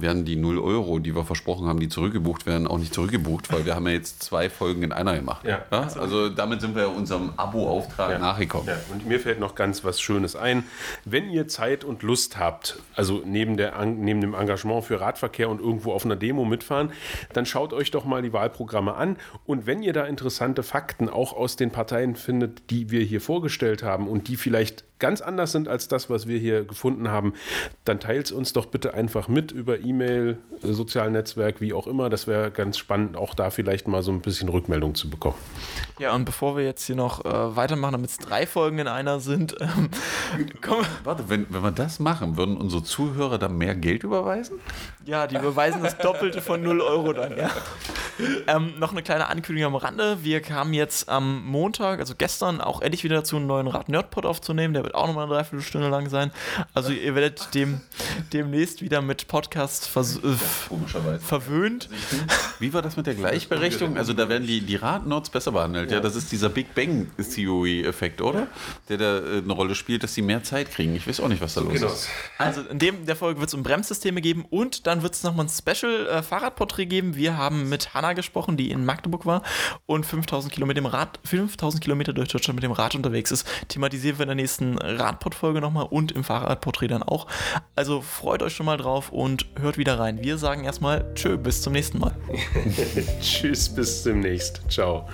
werden die 0 Euro, die wir versprochen haben, die zurückgebucht werden, auch nicht zurückgebucht, weil wir haben ja jetzt zwei Folgen in einer gemacht. Ja. Also damit sind wir unserem Abo-Auftrag Ja. nachgekommen. Ja, und mir fällt noch ganz was Schönes ein. Wenn ihr Zeit und Lust habt, also neben, der, neben dem Engagement für Radverkehr und irgendwo auf einer Demo mitfahren, dann schaut euch doch mal die Wahlprogramme an. Und wenn ihr da interessante Fakten auch aus den Parteien findet, die wir hier vorgestellt haben und die vielleicht ganz anders sind als das, was wir hier gefunden haben, dann teilt es uns doch bitte einfach mit über E-Mail, sozialen Netzwerk, wie auch immer. Das wäre ganz spannend, auch da vielleicht mal so ein bisschen Rückmeldung zu bekommen. Ja, und bevor wir jetzt hier noch äh, weitermachen, damit es drei Folgen in einer sind, ähm, komm, Warte, wenn, wenn wir das machen, würden unsere Zuhörer dann mehr Geld überweisen? Ja, die beweisen das Doppelte von 0 Euro dann, ja. Ähm, noch eine kleine Ankündigung am Rande. Wir kamen jetzt am Montag, also gestern, auch endlich wieder dazu, einen neuen Rad Nerdpod aufzunehmen. Der wird auch nochmal eine Dreiviertelstunde lang sein. Also ihr werdet dem, demnächst wieder mit Podcast äh, verwöhnt. Wie war das mit der Gleichberechtigung? Also da werden die, die Radnerds besser behandelt. Ja. das ist dieser Big Bang Theory-Effekt, oder? Der da äh, eine Rolle spielt, dass sie mehr Zeit kriegen. Ich weiß auch nicht, was da los Genau. ist. Also in dem der Folge wird es um Bremssysteme geben und dann wird es nochmal ein Special äh, Fahrradporträt geben. Wir haben mit Hanna Anna gesprochen, die in Magdeburg war und 5000 Kilometer, Rad, 5000 Kilometer durch Deutschland mit dem Rad unterwegs ist. Thematisieren wir in der nächsten Radport-Folge nochmal und im Fahrradporträt dann auch. Also freut euch schon mal drauf und hört wieder rein. Wir sagen erstmal Tschö, bis zum nächsten Mal. Tschüss, bis demnächst. Ciao.